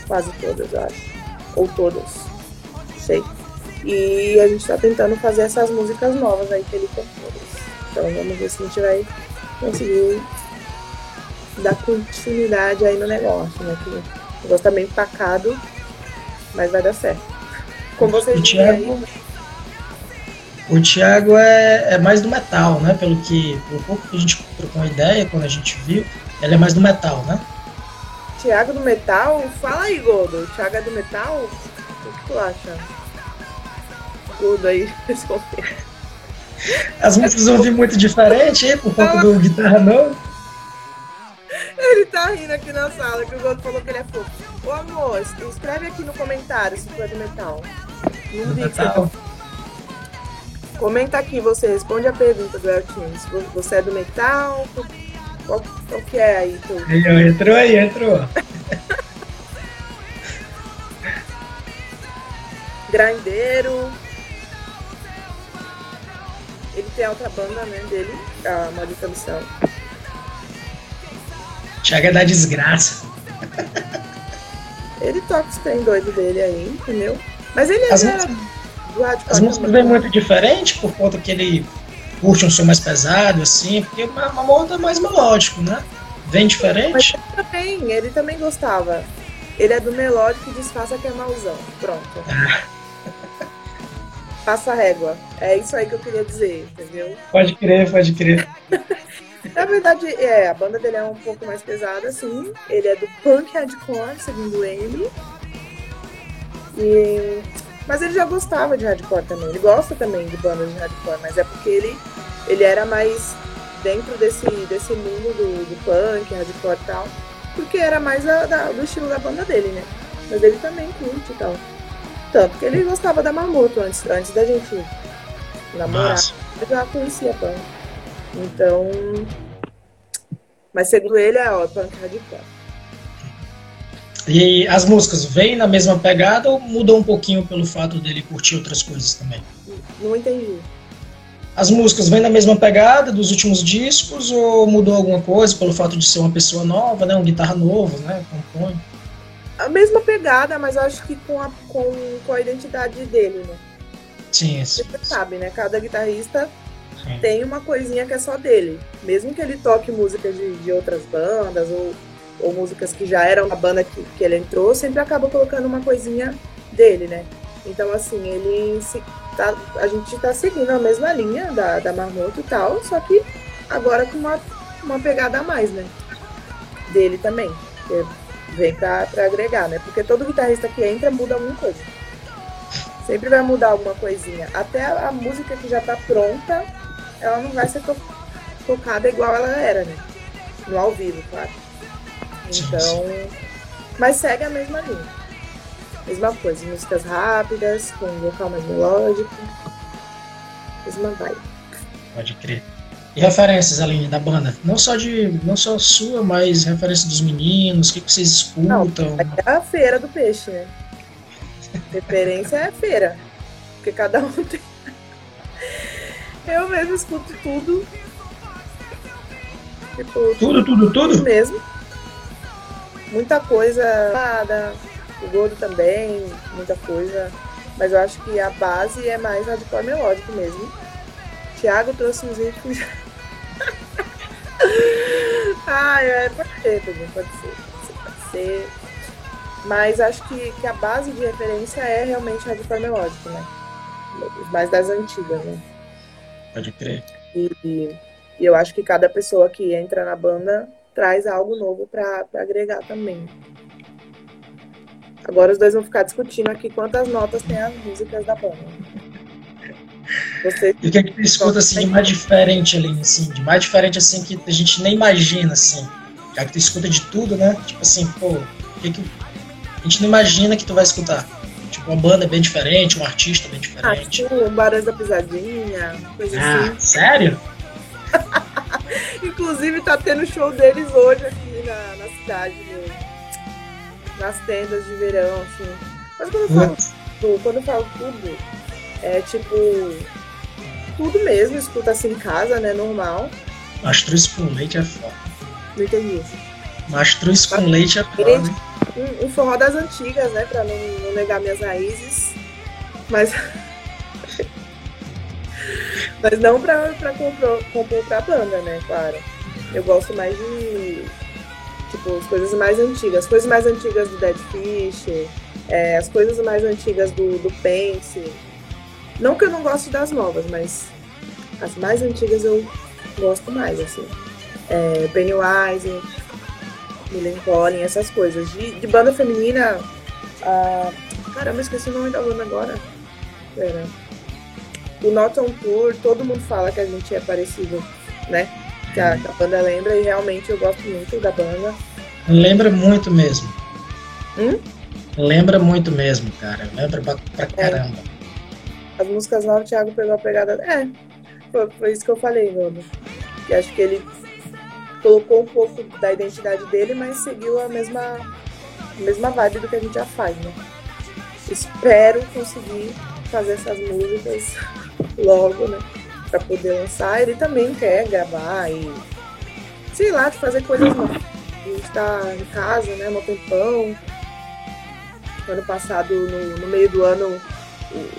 B: Quase todas, eu acho. Ou todas. Sei. E a gente tá tentando fazer essas músicas novas aí que ele compôs. Então vamos ver se a gente vai conseguir dar continuidade aí no negócio, né? Que o negócio tá meio empacado mas vai dar certo. Como vocês o Thiago,
A: o Thiago é, é mais do metal, né? Pelo que, pelo pouco que a gente trocou uma ideia quando a gente viu, ele é mais do metal, né?
B: Thiago do metal? Fala aí, Gordo. O Thiago é do metal? O que tu acha? Gordo aí. [LAUGHS]
A: As músicas vão vir muito diferente, hein? Por conta do guitarra novo.
B: Ele tá rindo aqui na sala, que o Gordo falou que ele é fofo. Ô amor, escreve aqui no comentário se tu é do metal. Não vi que você tá... Comenta aqui, você responde a pergunta do Eltins. Você é do metal? Qual, qual que é aí? Tu?
A: Aí, entrou aí, entrou. [LAUGHS]
B: Grandeiro. Ele tem outra banda, né, dele, a Maldita Missão.
A: É da desgraça.
B: Ele toca os trem doido dele aí, entendeu? Mas ele é
A: as músicas, As músicas vêm muito diferente por conta que ele curte um som mais pesado, assim, porque uma, uma moda é mais melódico, né? Vem diferente. Mas
B: ele também, ele também gostava. Ele é do melódico e disfarça que é mauzão. Pronto. Ah. Passa a régua. É isso aí que eu queria dizer, entendeu?
A: Pode crer, pode crer. [LAUGHS]
B: Na verdade, é, a banda dele é um pouco mais pesada, assim. Ele é do punk hardcore, segundo ele. E Mas ele já gostava de hardcore também. Ele gosta também de bandas de hardcore, mas é porque ele, ele era mais dentro desse, desse mundo do, do punk, hardcore e tal. Porque era mais a, da, do estilo da banda dele, né? Mas ele também curte e tal. Tanto que ele gostava da Mamoto antes, antes da gente namorar.
A: Massa.
B: Eu já conhecia punk. Então. Mas segundo ele é ó, punk radical.
A: E as músicas vêm na mesma pegada ou mudou um pouquinho pelo fato dele curtir outras coisas também?
B: Não entendi.
A: As músicas vêm na mesma pegada dos últimos discos ou mudou alguma coisa pelo fato de ser uma pessoa nova, né? Um guitarra novo, né? Compõe.
B: A mesma pegada, mas acho que com a, com, com a identidade dele, né?
A: Sim, sim.
B: Você sabe, né? Cada guitarrista
A: sim.
B: tem uma coisinha que é só dele. Mesmo que ele toque músicas de, de outras bandas ou, ou músicas que já eram da banda que, que ele entrou, sempre acaba colocando uma coisinha dele, né? Então, assim, ele se, tá, a gente tá seguindo a mesma linha da, da Marmoto e tal, só que agora com uma, uma pegada a mais, né? Dele também. Que vem pra agregar, né? Porque todo guitarrista que entra muda alguma coisa. Sempre vai mudar alguma coisinha. Até a, música que já tá pronta, ela não vai ser to tocada igual ela era, né? No ao vivo, claro. Então. Mas segue a mesma linha. Mesma coisa, músicas rápidas, com vocal mais melódico. Mesma vibe.
A: Pode crer. E referências, Aline, da banda? Não só de. Não só sua, mas referência dos meninos, o que, que vocês escutam?
B: Não, é a feira do peixe, né? Referência é a feira. Porque cada um tem. Eu mesmo escuto tudo. Tipo,
A: tudo, tudo, tudo?
B: mesmo. Muita coisa. Nada. O Gordo também, muita coisa. Mas eu acho que a base é mais hardcore melódico mesmo. Thiago trouxe uns ritmos. [LAUGHS] Ai, é, pode ser também, pode ser, pode ser. Mas acho que, que a base de referência é realmente hardcore melódico, né? Mais das antigas, né?
A: Pode crer.
B: E, e, e eu acho que cada pessoa que entra na banda traz algo novo para agregar também. Agora os dois vão ficar discutindo aqui quantas notas tem as músicas da banda.
A: Você... E o que, é que tu escuta assim, de mais diferente ali, assim, de mais diferente assim que a gente nem imagina, assim. Já que tu escuta de tudo, né? Tipo assim, pô, o que, que a gente não imagina que tu vai escutar? Tipo, uma banda bem diferente, um artista bem diferente.
B: Ah, um Barões da Pisadinha, coisa
A: ah,
B: assim.
A: Sério? [LAUGHS]
B: Inclusive tá tendo show deles hoje aqui na, na cidade, no, nas tendas de verão, assim. Mas quando eu falo tudo, quando eu falo tudo, é tipo tudo mesmo, escuta assim em casa, né? Normal.
A: Mastruz com leite é foda.
B: Não entendi isso.
A: Mastruz com leite é foda.
B: Um, um forró das antigas, né? Pra não, não negar minhas raízes. Mas. [LAUGHS] Mas não pra, pra compor, compor pra banda, né? Claro. Eu gosto mais de. Tipo, as coisas mais antigas. As coisas mais antigas do Dead Fish, é, as coisas mais antigas do, do Pense. Não que eu não goste das novas, mas as mais antigas eu gosto mais, assim. É, Pennywise, Millen Collin, essas coisas. De, de banda feminina. Ah, caramba, esqueci o nome da banda agora. Pera. O Not on Tour, todo mundo fala que a gente é parecido, né? Que a, que a banda lembra e realmente eu gosto muito da banda.
A: Lembra muito mesmo.
B: Hum?
A: Lembra muito mesmo, cara. Lembra pra, pra caramba.
B: As músicas novas, o Thiago pegou a pegada. É, foi, foi isso que eu falei, Godo. Que acho que ele colocou um pouco da identidade dele, mas seguiu a mesma, a mesma vibe do que a gente já faz, né? Espero conseguir fazer essas músicas [LAUGHS] logo, né? Pra poder lançar. Ele também quer gravar e, sei lá, de fazer coisas novas. A gente tá em casa, né? No tempão. Ano passado, no, no meio do ano,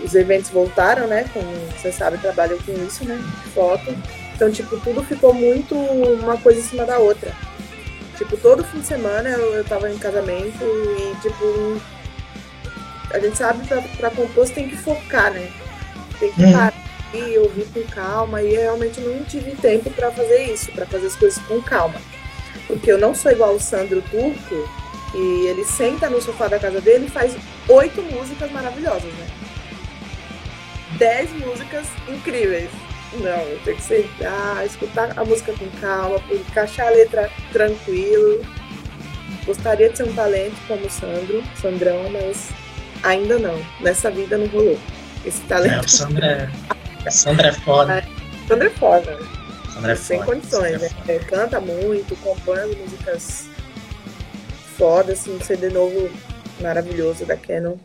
B: os eventos voltaram, né? Como você sabe, trabalham com isso, né? Foto. Então, tipo, tudo ficou muito uma coisa em cima da outra. Tipo, todo fim de semana eu, eu tava em casamento e, tipo, a gente sabe pra, pra compor você tem que focar, né? Tem que parar e ouvir com calma. E eu realmente não tive tempo para fazer isso, para fazer as coisas com calma. Porque eu não sou igual o Sandro Turco, E ele senta no sofá da casa dele e faz oito músicas maravilhosas, né? Dez músicas incríveis. Não, tem que sentar, escutar a música com calma, encaixar a letra tranquilo. Gostaria de ser um talento como o Sandro, Sandrão, mas ainda não. Nessa vida não rolou. Esse talento.
A: É, o Sandro é, Sandro é foda.
B: Sandro é foda.
A: Sandro é
B: Sem
A: foda.
B: condições,
A: é
B: né? É, canta muito, compõe músicas foda, assim, um CD novo maravilhoso da Canon.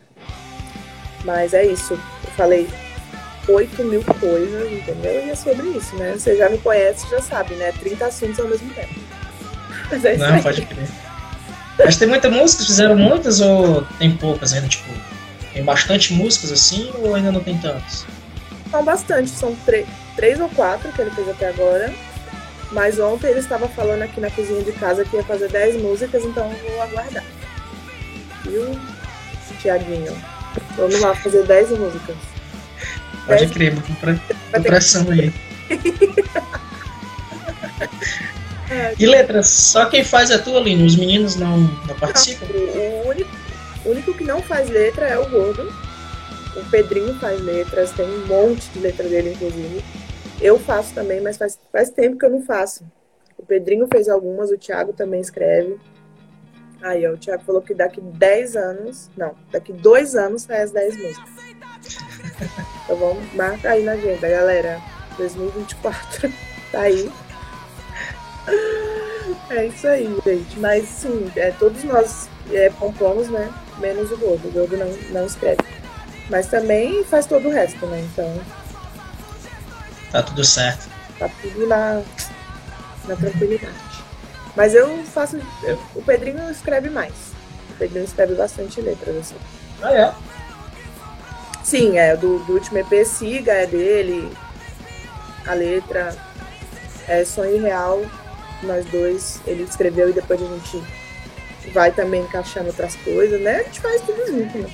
B: Mas é isso. Eu falei 8 mil coisas, entendeu? E é sobre isso, né? Você já me conhece, já sabe, né? 30 assuntos ao mesmo tempo. Mas é isso
A: Não,
B: aí.
A: pode crer. Mas tem muita música, fizeram muitas ou tem poucas ainda? Tipo, tem bastante músicas assim ou ainda não tem tantas?
B: São bastante, são três, ou quatro que ele fez até agora. Mas ontem ele estava falando aqui na cozinha de casa que ia fazer 10 músicas, então eu vou aguardar. Viu, Tiaguinho? Vamos lá fazer 10 músicas.
A: Pode crer,
B: Vai
A: tô pressão aí. [LAUGHS] E letras, só quem faz é tu, Aline, os meninos não, não participam?
B: O único, o único que não faz letra é o Gordo. O Pedrinho faz letras, tem um monte de letra dele, inclusive. Eu faço também, mas faz, faz tempo que eu não faço. O Pedrinho fez algumas, o Thiago também escreve. Aí, ó, o Thiago falou que daqui 10 anos, não, daqui dois anos sai as 10 músicas. Então vamos, marca aí na agenda, galera. 2024, [LAUGHS] tá aí. É isso aí, gente. Mas sim, é, todos nós é, compomos, né? Menos o Gordo. O Gordo não, não escreve. Mas também faz todo o resto, né? Então
A: Tá tudo certo.
B: tá tudo na, na tranquilidade. Mas eu faço. eu- o Pedrinho escreve mais. O Pedrinho escreve bastante letras, assim.
A: Ah, é?
B: Sim, é do, do último EP, Siga é dele. A letra é Sonho Real, nós dois. Ele escreveu e depois a gente vai também encaixando outras coisas, né? A gente faz tudo junto, né?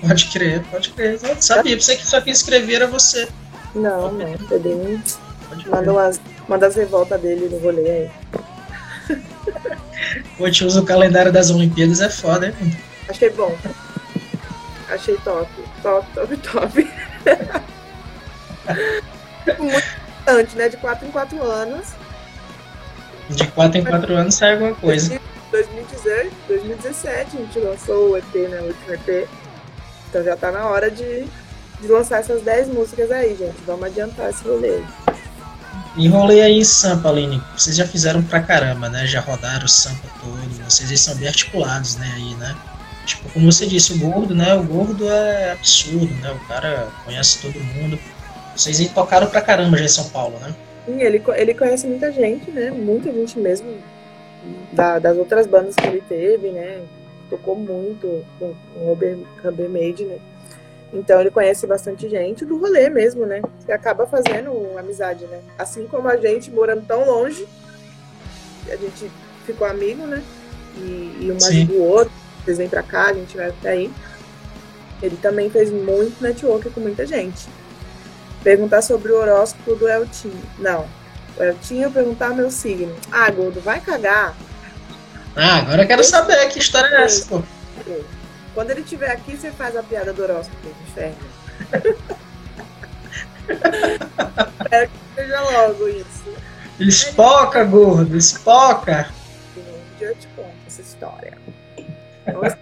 A: Pode crer, pode crer. Eu sabia, pensei que só quem escrevia era você.
B: Não, não.
A: Pode crer.
B: manda umas, manda as revoltas dele no rolê aí.
A: Pô, te usa o calendário das Olimpíadas, é foda, hein?
B: Achei bom. Achei top. Top, top, top. [LAUGHS] Muito importante, né? De 4 em 4 anos.
A: De 4 em 4 anos sai alguma coisa.
B: 2018, 2017 a gente lançou o EP, né? O último EP. Então já tá na hora de, de lançar essas 10 músicas aí, gente. Vamos adiantar esse rolê.
A: Enrolei aí em Sampa, Aline. Vocês já fizeram pra caramba, né? Já rodaram o Sampa todo. Vocês aí são bem articulados, né? Aí, né? Tipo, como você disse, o gordo, né? O gordo é absurdo, né? O cara conhece todo mundo. Vocês aí tocaram pra caramba já em São Paulo, né?
B: Sim, ele, ele conhece muita gente, né? Muita gente mesmo. da- das outras bandas que ele teve, né? Tocou muito com com o Rubber, Rubber Made, né? Então ele conhece bastante gente do rolê mesmo, né? Você acaba fazendo amizade, né? Assim como a gente morando tão longe, a gente ficou amigo, né? E, e um ajuda o outro, vocês vêm pra cá, a gente vai até aí. Ele também fez muito network com muita gente. Perguntar sobre o horóscopo do Eltinho. Não. O Eltinho perguntar meu signo. Ah, Gordo, vai cagar.
A: Ah, agora eu quero saber que história é essa, pô.
B: Quando ele estiver aqui, você faz a piada do horóscopo, inferno. [LAUGHS] Espero que seja logo isso.
A: Espoca, gordo, espoca.
B: Um dia eu te conto essa história. Nossa.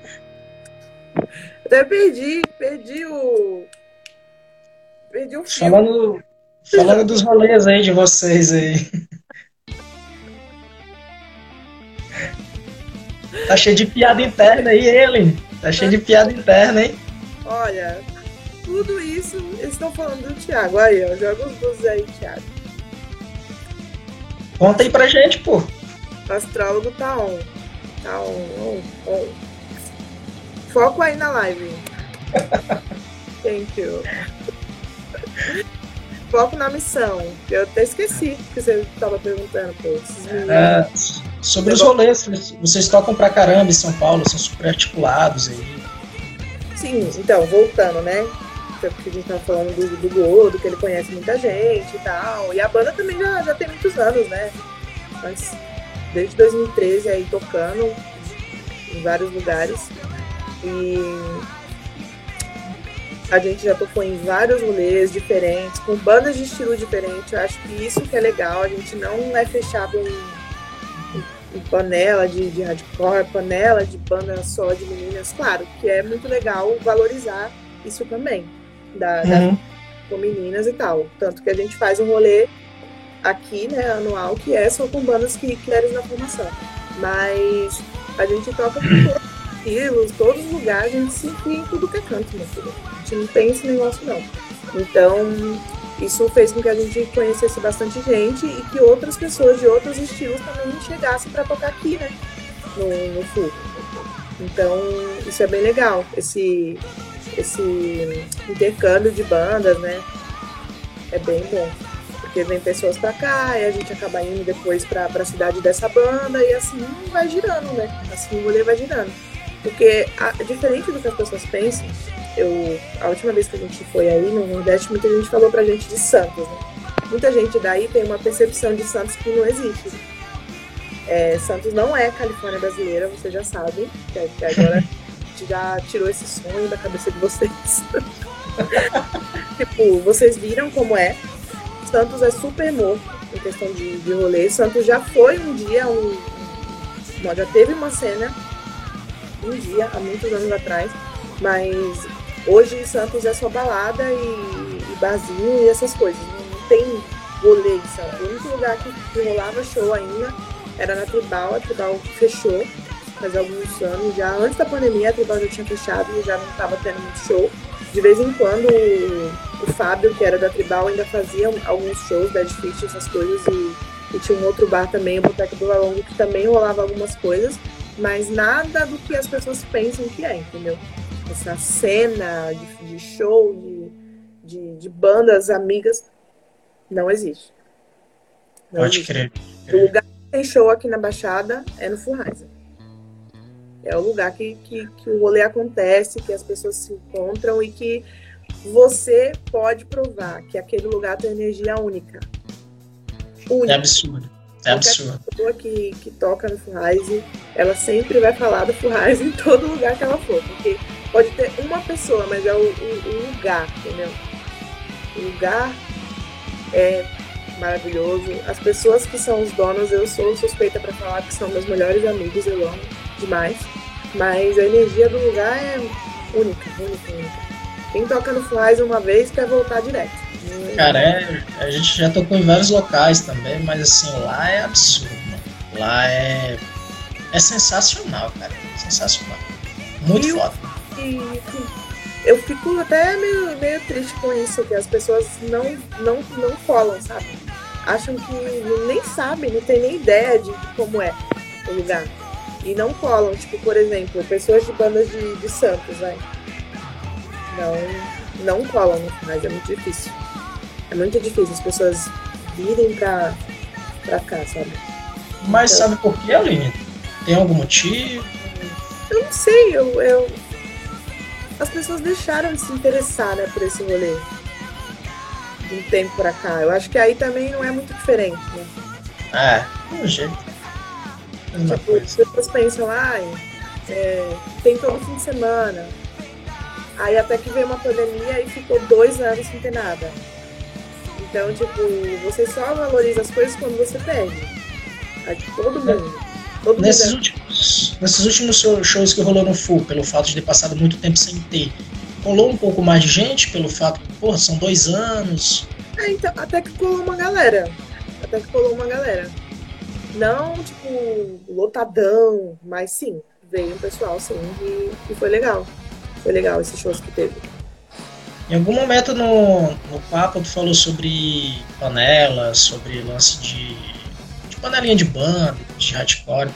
B: Até perdi, perdi o. Perdi o fio.
A: Falando, falando dos rolês aí de vocês aí. Tá cheio de piada interna aí, ele. Tá cheio de piada interna, hein?
B: Olha, tudo isso eles estão falando do Thiago. Aí, ó, joga os dois aí, Thiago.
A: Conta aí pra gente, pô.
B: O astrólogo tá on. Tá on, on, on. Foco aí na live. Thank you. Foco na missão. Eu até esqueci que você tava perguntando, pô.
A: É, sobre os rolês, vocês tocam pra caramba em São Paulo, são super articulados aí.
B: Sim, então, voltando, né? Porque a gente tava falando do, do Gordo, que ele conhece muita gente e tal. E a banda também já, já tem muitos anos, né? Mas desde 2013 aí tocando. em vários lugares. E a gente já tocou em vários rolês diferentes, com bandas de estilo diferente. Eu acho que isso que é legal, a gente não é fechado em, em panela de, de hardcore, panela de banda só de meninas. Claro que é muito legal valorizar isso também, da, uhum. da, com meninas e tal. Tanto que a gente faz um rolê aqui, né, anual, que é só com bandas que querem na formação. Mas a gente toca com todos os estilos, todos os lugares, a gente se enfia em tudo que é canto, meu filho gente não tem esse negócio não. Então, isso fez com que a gente conhecesse bastante gente e que outras pessoas de outros estilos também chegassem para tocar aqui, né? No, no Sul. Então, isso é bem legal, esse, esse intercâmbio de bandas, né? É bem bom. Porque vem pessoas para cá e a gente acaba indo depois para a cidade dessa banda e assim vai girando, né? Assim o rolê vai girando. Porque, a, diferente do que as pessoas pensam, eu, a última vez que a gente foi aí no Nordeste, muita gente falou pra gente de Santos, né? Muita gente daí tem uma percepção de Santos que não existe. É, Santos não é Califórnia brasileira, vocês já sabem, que, agora a gente [LAUGHS] já tirou esse sonho da cabeça de vocês. [LAUGHS] tipo, vocês viram como é. Santos é super morto em questão de, de rolê. Santos já foi um dia um, já teve uma cena um dia, há muitos anos atrás, mas Hoje Santos é só balada e, e barzinho e essas coisas. Não, tem rolê em Santos. O único lugar que, que rolava show ainda era na Tribal. A Tribal fechou faz alguns anos já. Antes da pandemia, a Tribal já tinha fechado e já não estava tendo muito show. De vez em quando o, o, Fábio, que era da Tribal, ainda fazia alguns shows, Dead Fish, essas coisas. E, e tinha um outro bar também, o Boteco do Valongo, que também rolava algumas coisas. Mas nada do que as pessoas pensam que é, entendeu? essa cena de, de show, de, de, de, bandas amigas, não existe.
A: Não Pode existe. crer.
B: O lugar que tem show aqui na Baixada é no Furraiza. É o lugar que, que, que o rolê acontece, que as pessoas se encontram e que você pode provar que aquele lugar tem energia única.
A: única. É absurdo. É absurdo.
B: pessoa que, que toca no Furraize, ela sempre vai falar do Furraize em todo lugar que ela for, porque Pode ter uma pessoa, mas é o, o, o lugar, entendeu? O lugar é maravilhoso. As pessoas que são os donos, eu sou suspeita para falar que são meus melhores amigos, eu amo demais. Mas a energia do lugar é única, única, única. Quem toca no Flies uma vez quer voltar direto.
A: Cara, é, a gente já tocou em vários locais também, mas assim, lá é absurdo, mano. Lá é, é sensacional, cara. Sensacional. Muito e foda
B: eu fico até meio, meio triste com isso, que as pessoas não, não, não colam, sabe? Acham que nem sabem, não tem nem ideia de, como é o lugar. E não colam, tipo, por exemplo, pessoas de bandas de, de Santos, vai. Não, não colam mas é muito difícil. É muito difícil as pessoas virem pra, pra cá, sabe?
A: Mas então, sabe por que, Aline? Tem algum motivo?
B: Eu não sei, eu, eu as pessoas deixaram de se interessar né, por esse rolê de um tempo pra cá. Eu acho que aí também não é muito diferente, né?
A: É, um jeito.
B: Tipo, as pessoas pensam, ai, é, tem todo fim de semana. Aí até que veio uma pandemia e ficou dois anos sem ter nada. Então, tipo, você só valoriza as coisas quando você perde. Todo mundo. Todo
A: nesses, mundo é... últimos, nesses últimos shows que rolou no Full, pelo fato de ter passado muito tempo sem ter, rolou um pouco mais de gente pelo fato que, porra, são dois anos.
B: É, então, até que colou uma galera. Até que colou uma galera. Não, tipo, lotadão, mas sim, veio um pessoal, sim, e, e foi legal. Foi legal esses shows que teve.
A: Em algum momento no, no papo tu falou sobre panelas, sobre lance de panelinha de banda, de hardcore.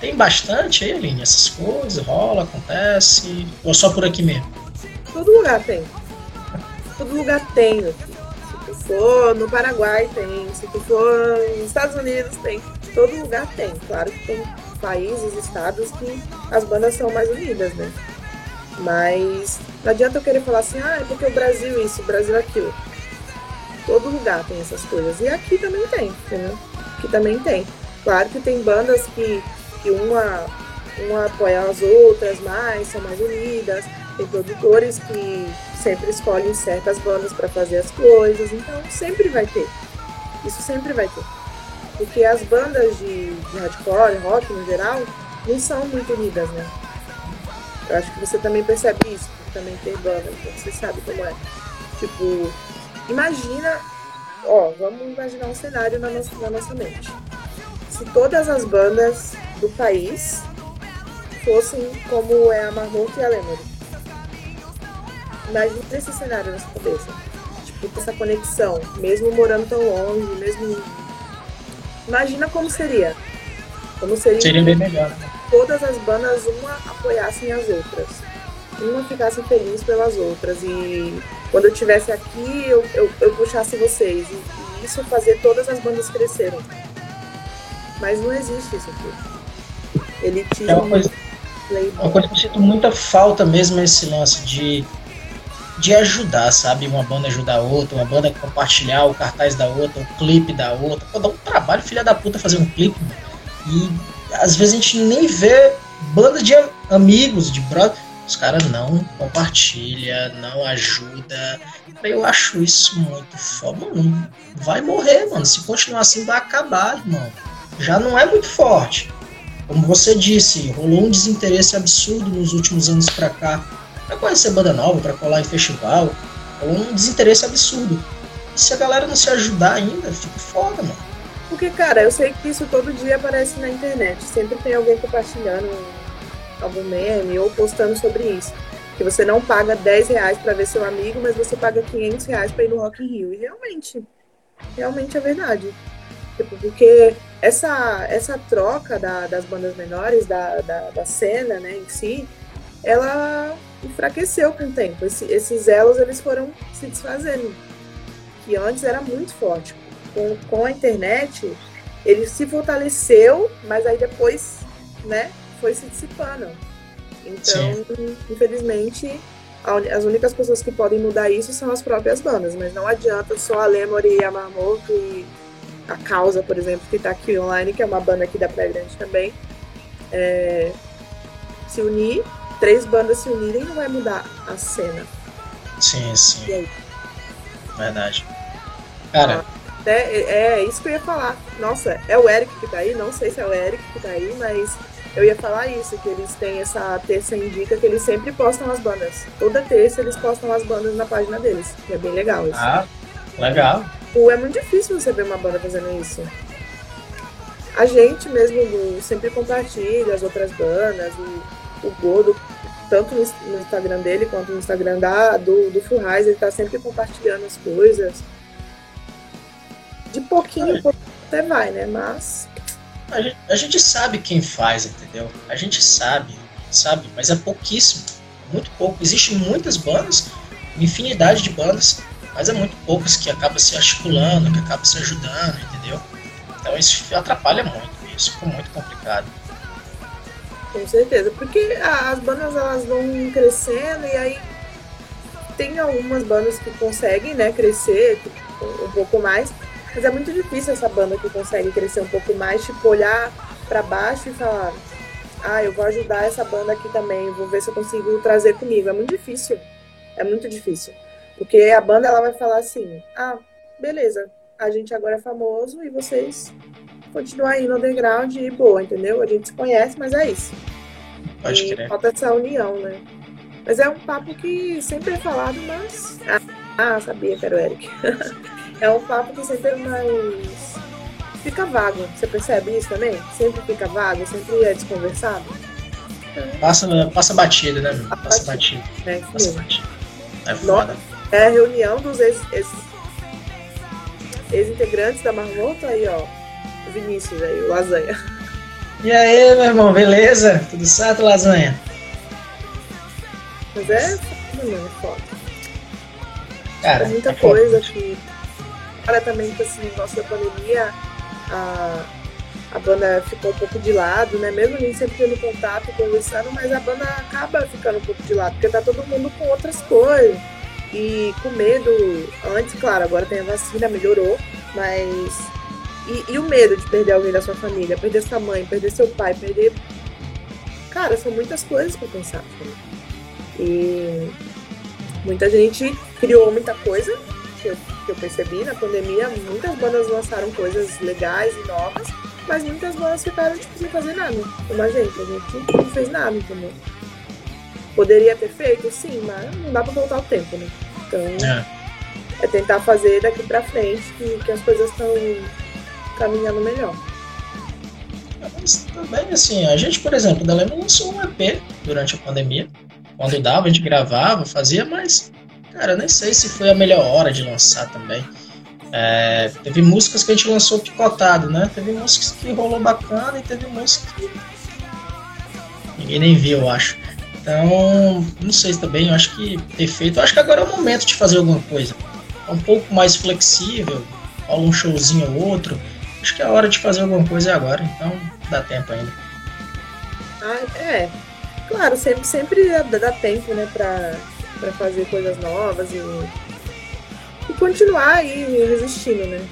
A: Tem bastante aí, Aline, essas coisas? Rola, acontece? Ou só por aqui mesmo?
B: Todo lugar tem. Todo lugar tem. Se tu for no Paraguai, tem. Se tu for nos Estados Unidos, tem. Todo lugar tem. Claro que tem países, estados que as bandas são mais unidas, né? Mas não adianta eu querer falar assim, ah, é porque o Brasil isso, o Brasil aquilo. Todo lugar tem essas coisas. E aqui também tem, entendeu? que também tem. Claro que tem bandas que, que uma uma apoia as outras mais, são mais unidas. Tem produtores que sempre escolhem certas bandas para fazer as coisas, então sempre vai ter. Isso sempre vai ter. Porque as bandas de, de hardcore, rock no geral, não são muito unidas, né? Eu acho que você também percebe isso, também tem banda, então você sabe como é. Tipo, imagina, ó, vamos imaginar um cenário na nossa, na nossa mente. Se todas as bandas do país fossem como é a Marmot e a Lemery. Imagina esse cenário na sua cabeça. Tipo, essa conexão, mesmo morando tão longe, mesmo. Imagina como seria. Como seria.
A: Seria bem melhor. Né?
B: Todas as bandas uma apoiassem as outras. Uma ficasse feliz pelas outras. E quando eu estivesse aqui, eu, eu, eu, puxasse vocês. E, e isso fazer todas as bandas crescerem. Mas não existe isso aqui. Elitismo.
A: É uma coisa, uma coisa que eu sinto muita falta mesmo esse lance de de ajudar, sabe? Uma banda ajudar a outra, uma banda compartilhar o cartaz da outra, o clipe da outra. Pô, dá um trabalho, filha da puta, fazer um clipe. E às vezes a gente nem vê banda de amigos, de brother. Os caras não compartilha, não ajuda. Eu acho isso muito foda. Mano, vai morrer, mano. Se continuar assim, vai acabar, irmão. Já não é muito forte. Como você disse, rolou um desinteresse absurdo nos últimos anos pra cá para conhecer banda nova, para colar em festival, ou um desinteresse absurdo. E se a galera não se ajudar ainda, fica foda, mano.
B: Porque, cara, eu sei que isso todo dia aparece na internet. Sempre tem alguém compartilhando algum meme ou postando sobre isso. Que você não paga 10 reais pra ver seu amigo, mas você paga 500 reais pra ir no Rock in Rio. E realmente, realmente é verdade. Tipo, porque essa, essa troca da, das bandas menores, da, da, da cena né, em si, ela enfraqueceu com o tempo. Esse, esses elos eles foram se desfazendo, que antes era muito forte. Com, com a internet, ele se fortaleceu, mas aí depois, né, foi se dissipando. Então, Sim. infelizmente, as únicas pessoas que podem mudar isso são as próprias bandas, mas não adianta só a Lemory e a Marmoto e a Causa, por exemplo, que está aqui online, que é uma banda aqui da Praia Grande também, é, se unir três bandas se unirem não vai mudar a cena.
A: Sim, sim. Verdade. Cara.
B: Ah, é, é, isso que eu ia falar. Nossa, é o Eric que tá aí? Não sei se é o Eric que tá aí, mas eu ia falar isso, que eles têm essa terça indica que eles sempre postam as bandas. Toda terça eles postam as bandas na página deles, que é bem legal isso.
A: Ah, legal.
B: É muito difícil você ver uma banda fazendo isso. A gente mesmo sempre compartilha as outras bandas, e o Gordo, tanto no, Instagram dele quanto no Instagram da, do, do Furrais, ele tá sempre compartilhando as coisas. Pouquinho até vai, né? Mas.
A: A gente, a gente sabe quem faz, entendeu? A gente sabe, sabe? Mas é pouquíssimo. Muito pouco. Existem muitas bandas, infinidade de bandas, mas é muito poucas que acabam se articulando, que acabam se ajudando, entendeu? Então isso atrapalha muito, isso fica muito complicado.
B: Com certeza, porque as bandas elas vão crescendo e aí tem algumas bandas que conseguem, né, crescer tipo, um pouco mais, mas é muito difícil essa banda que consegue crescer um pouco mais, tipo, olhar para baixo e falar, ah, eu vou ajudar essa banda aqui também, vou ver se eu consigo trazer comigo. É muito difícil. É muito difícil. Porque a banda ela vai falar assim, ah, beleza, a gente agora é famoso e vocês continuar aí no underground e boa, entendeu? A gente se conhece, mas é isso.
A: Pode e crer.
B: Falta essa união, né? Mas é um papo que sempre é falado, mas. Ah, ah sabia que era o Eric. [LAUGHS] é um papo que sempre é mais. Fica vago. Você percebe isso também? Sempre fica vago, sempre é desconversado.
A: Passa, passa batida, né? Passa batida. É, passa batida. É foda.
B: É a reunião dos ex-integrantes ex da Marmota aí, ó Vinícius aí, o Lasanha.
A: E aí, meu irmão, beleza? Tudo certo, Lasanha?
B: Mas é mano, é foda.
A: Cara,
B: é muita é coisa que. Cara, também com esse negócio da pandemia, a, a banda ficou um pouco de lado, né? Mesmo nem sempre tendo contato, conversando, mas a banda acaba ficando um pouco de lado, porque tá todo mundo com outras coisas. E com medo, antes, claro, agora tem a vacina, melhorou, mas e, e, o medo de perder alguém da sua família, perder sua mãe, perder seu pai, perder. cara, são muitas coisas para pensar. Né? E muita gente criou muita coisa, que eu, que eu percebi na pandemia. Muitas bandas lançaram coisas legais e novas, mas muitas bandas ficaram tipo, sem fazer nada. Como a gente, a gente não fez nada, entendeu? Poderia ter feito, sim, mas não dá pra voltar o tempo, né? Então, é, é tentar fazer daqui pra frente que, que as coisas estão caminhando melhor.
A: Mas também, assim, a gente, por exemplo, da Lema lançou um EP durante a pandemia. Quando dava, a gente gravava, fazia, mas, cara, nem sei se foi a melhor hora de lançar também. É, teve músicas que a gente lançou picotado, né? Teve músicas que rolou bacana e teve músicas que ninguém nem viu, eu acho. Então, não sei também, eu acho que perfeito. Eu acho que agora é o momento de fazer alguma coisa. É um pouco mais flexível, rola um showzinho ou outro. Acho que é a hora de fazer alguma coisa é agora, então dá tempo ainda.
B: Ah, é. Claro, sempre, sempre dá, tempo, né, pra, pra fazer coisas novas e, e continuar aí resistindo, né?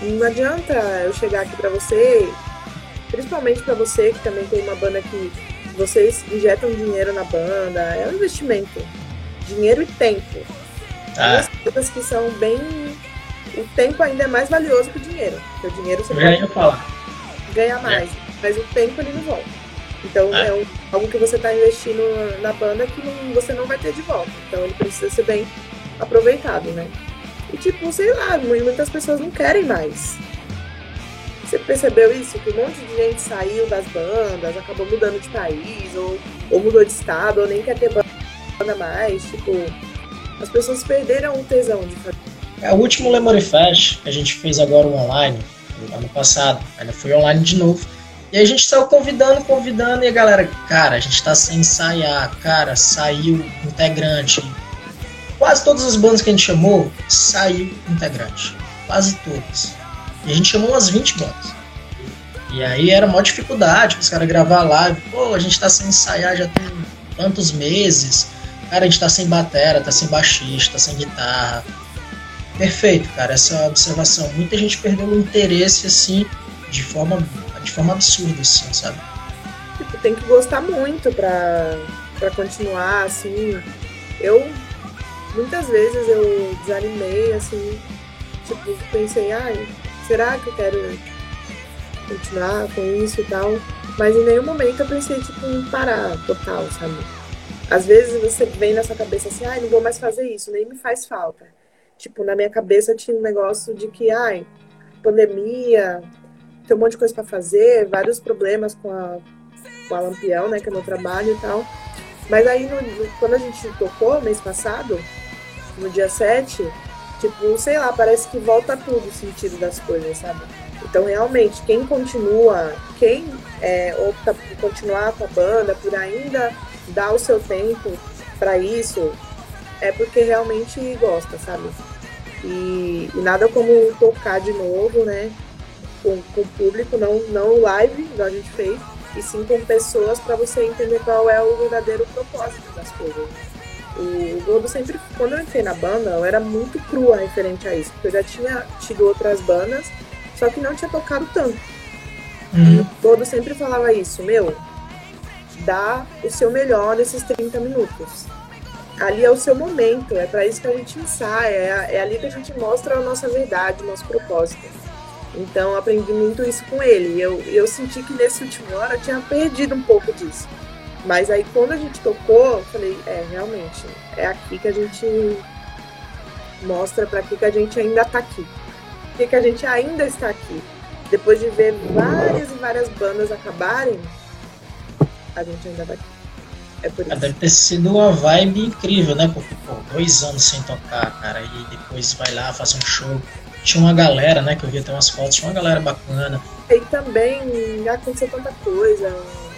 B: Não adianta eu chegar aqui pra você, principalmente pra você que também tem uma banda que vocês injetam dinheiro na banda, é um investimento. Dinheiro e tempo. Ah. Coisas que são bem. O tempo ainda é mais valioso que o dinheiro. Porque o dinheiro você
A: ganha falar.
B: ganha mais, é. mas o tempo ele não volta. Então é, é um, algo que você está investindo na banda que não, você não vai ter de volta. Então ele precisa ser bem aproveitado, né? E tipo, sei lá, muitas pessoas não querem mais. Você percebeu isso? Que um monte de gente saiu das bandas, acabou mudando de país, ou, ou mudou de estado, ou nem quer ter banda mais. Tipo, as pessoas perderam o tesão de fazer.
A: É, o último Lemory Fest que a gente fez agora online, no ano passado, ainda foi online de novo. E a gente saiu convidando, convidando, e a galera, cara, a gente tá sem ensaiar, cara, saiu integrante. Quase todas as bandas que a gente chamou, saiu integrante. Quase todas. E a gente chamou umas 20 bandas. E aí era uma dificuldade os caras gravar live. Pô, a gente tá sem ensaiar já tem tantos meses. Cara, a gente tá sem batera, tá sem baixista, tá sem guitarra. Perfeito, cara, essa observação. Muita gente perdeu o interesse, assim, de forma, de forma absurda, assim, sabe?
B: Tipo, tem que gostar muito pra, pra continuar, assim. Eu, muitas vezes eu desanimei, assim, tipo, pensei, ai, será que eu quero continuar com isso e tal? Mas em nenhum momento eu pensei, tipo, em parar total, sabe? Às vezes você vem na sua cabeça assim, ai, não vou mais fazer isso, nem me faz falta. Tipo, na minha cabeça tinha um negócio de que, ai, pandemia, tem um monte de coisa para fazer, vários problemas com a, com a Lampião, né, que é meu trabalho e tal. Mas aí, no, quando a gente tocou, mês passado, no dia 7, Tipo, sei lá, parece que volta tudo o sentido das coisas, sabe? Então, realmente, quem continua, quem é, opta por continuar com a banda, por ainda dar o seu tempo para isso, é porque realmente gosta, sabe? E, e, nada como tocar de novo, né? Com, com o público, não, não live, igual a gente fez, e sim com pessoas para você entender qual é o verdadeiro propósito das coisas. O Globo sempre, quando eu entrei na banda, eu era muito crua referente a isso, porque eu já tinha tido outras bandas, só que não tinha tocado tanto. Uhum. O Globo sempre falava isso, meu, dá o seu melhor nesses 30 minutos. Ali é o seu momento, é para isso que a gente ensaia, é, é ali que a gente mostra a nossa verdade, o nosso propósito. Então, aprendi muito isso com ele. Eu, eu senti que nesse último ano eu tinha perdido um pouco disso. Mas aí quando a gente tocou, eu falei, é, realmente, é aqui que a gente mostra para que, que a gente ainda está aqui. Que, que a gente ainda está aqui. Depois de ver várias e várias bandas acabarem, a gente ainda está aqui. É por isso.
A: Deve ter sido uma vibe incrível, né? Porque, pô, dois anos sem tocar, cara, e depois vai lá, faz um show. Tinha uma galera, né? Que eu vi até umas fotos, tinha uma galera bacana.
B: E também aconteceu tanta coisa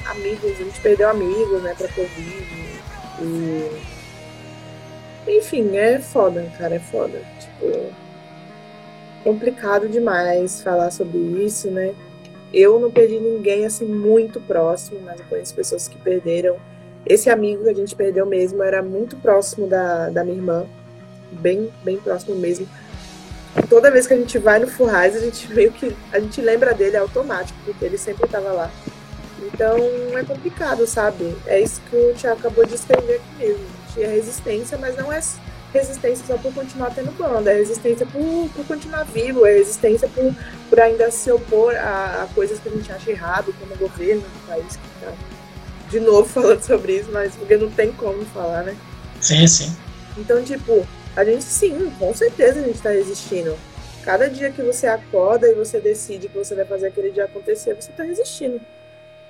B: amigos, a gente perdeu amigos, né, pra Covid. E. Enfim, é foda, cara, é foda. Tipo. Complicado demais falar sobre isso, né? Eu não perdi ninguém assim muito próximo, mas eu conheço pessoas que perderam. Esse amigo que a gente perdeu mesmo era muito próximo da, da minha irmã, bem, bem próximo mesmo. Toda vez que a gente vai no Furrais, a gente meio que a gente lembra dele automático, porque ele sempre estava lá. Então é complicado, sabe? É isso que o Tiago acabou de escrever aqui mesmo. Tinha resistência, mas não é resistência só por continuar tendo banda, é resistência por, por continuar vivo, é resistência por, por ainda se opor a, a coisas que a gente acha errado, como o governo do país que tá de novo [LAUGHS] falando sobre isso, mas porque não tem como falar, né?
A: Sim, sim.
B: Então, tipo, a gente sim, com certeza a gente tá resistindo. Cada dia que você acorda e você decide que você vai fazer aquele dia acontecer, você tá resistindo.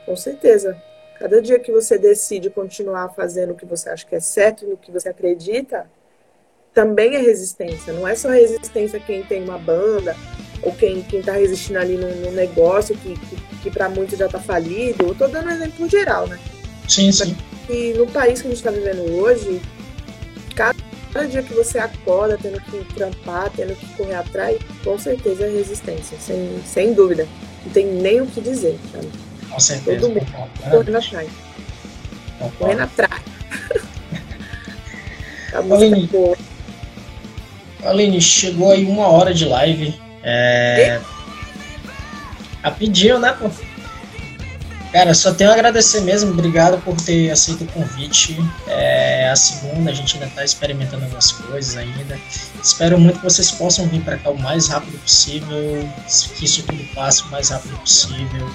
B: Com certeza. Cada dia que você decide continuar fazendo o que você acha que é certo e o que você acredita, também é resistência. Não é só resistência quem tem uma banda ou quem, quem tá resistindo ali num, negócio que, que, que para muitos já tá falido. Eu tô dando um exemplo geral, né?
A: Sim, sim.
B: E no país que a gente está vivendo hoje, cada dia que você acorda tendo que trampar, tendo que correr atrás, com certeza é resistência, sem, sem dúvida. Não tem nem o que dizer, sabe?
A: Com certeza. Todo mundo
B: correndo atrás. Correndo atrás. [LAUGHS]
A: a Aline, boa. Aline, chegou aí uma hora de live. É... Rapidinho, né, pô? Cara, só tenho a agradecer mesmo. Obrigado por ter aceito o convite. É a segunda, a gente ainda está experimentando algumas coisas ainda. Espero muito que vocês possam vir para cá o mais rápido possível, que isso tudo passe o mais rápido possível,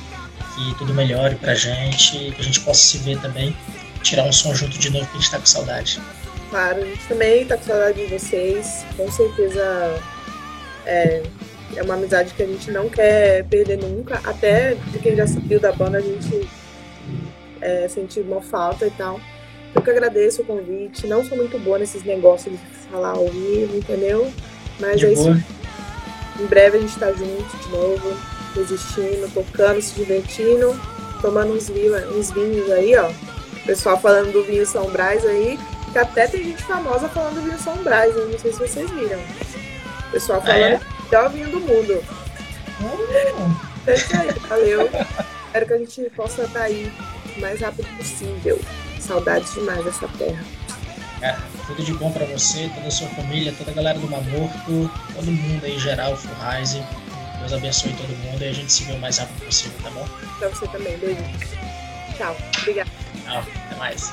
A: que tudo melhore pra gente, que a gente possa se ver também, tirar um som junto de novo, que a gente tá com saudade.
B: Claro, a gente também tá com saudade de vocês. Com certeza é, é uma amizade que a gente não quer perder nunca. Até de quem já saiu da banda, a gente é, sentiu uma falta e tal. Eu que agradeço o convite. Não sou muito boa nesses negócios de falar ao vivo, entendeu? Mas
A: de
B: é
A: boa.
B: isso. Em breve a gente tá junto de novo, resistindo, tocando, se divertindo, tomando uns, uns vinhos aí, ó. O pessoal falando do vinho São Brás aí, que até tem gente famosa falando do vinho São Brás, hein? não sei se vocês viram. O pessoal falando ah, é? Vinho do mundo. Hum. É isso aí, valeu. Espero que a gente possa estar aí o mais rápido possível. Saudades demais dessa terra.
A: É, tudo de bom para você, toda a sua família, toda a galera do Mamorto, todo mundo aí em geral, Furrise. Deus abençoe todo mundo e a gente se vê o mais rápido possível, tá bom?
B: Pra você também, beijo. Tchau, obrigada.
A: Tchau, até mais.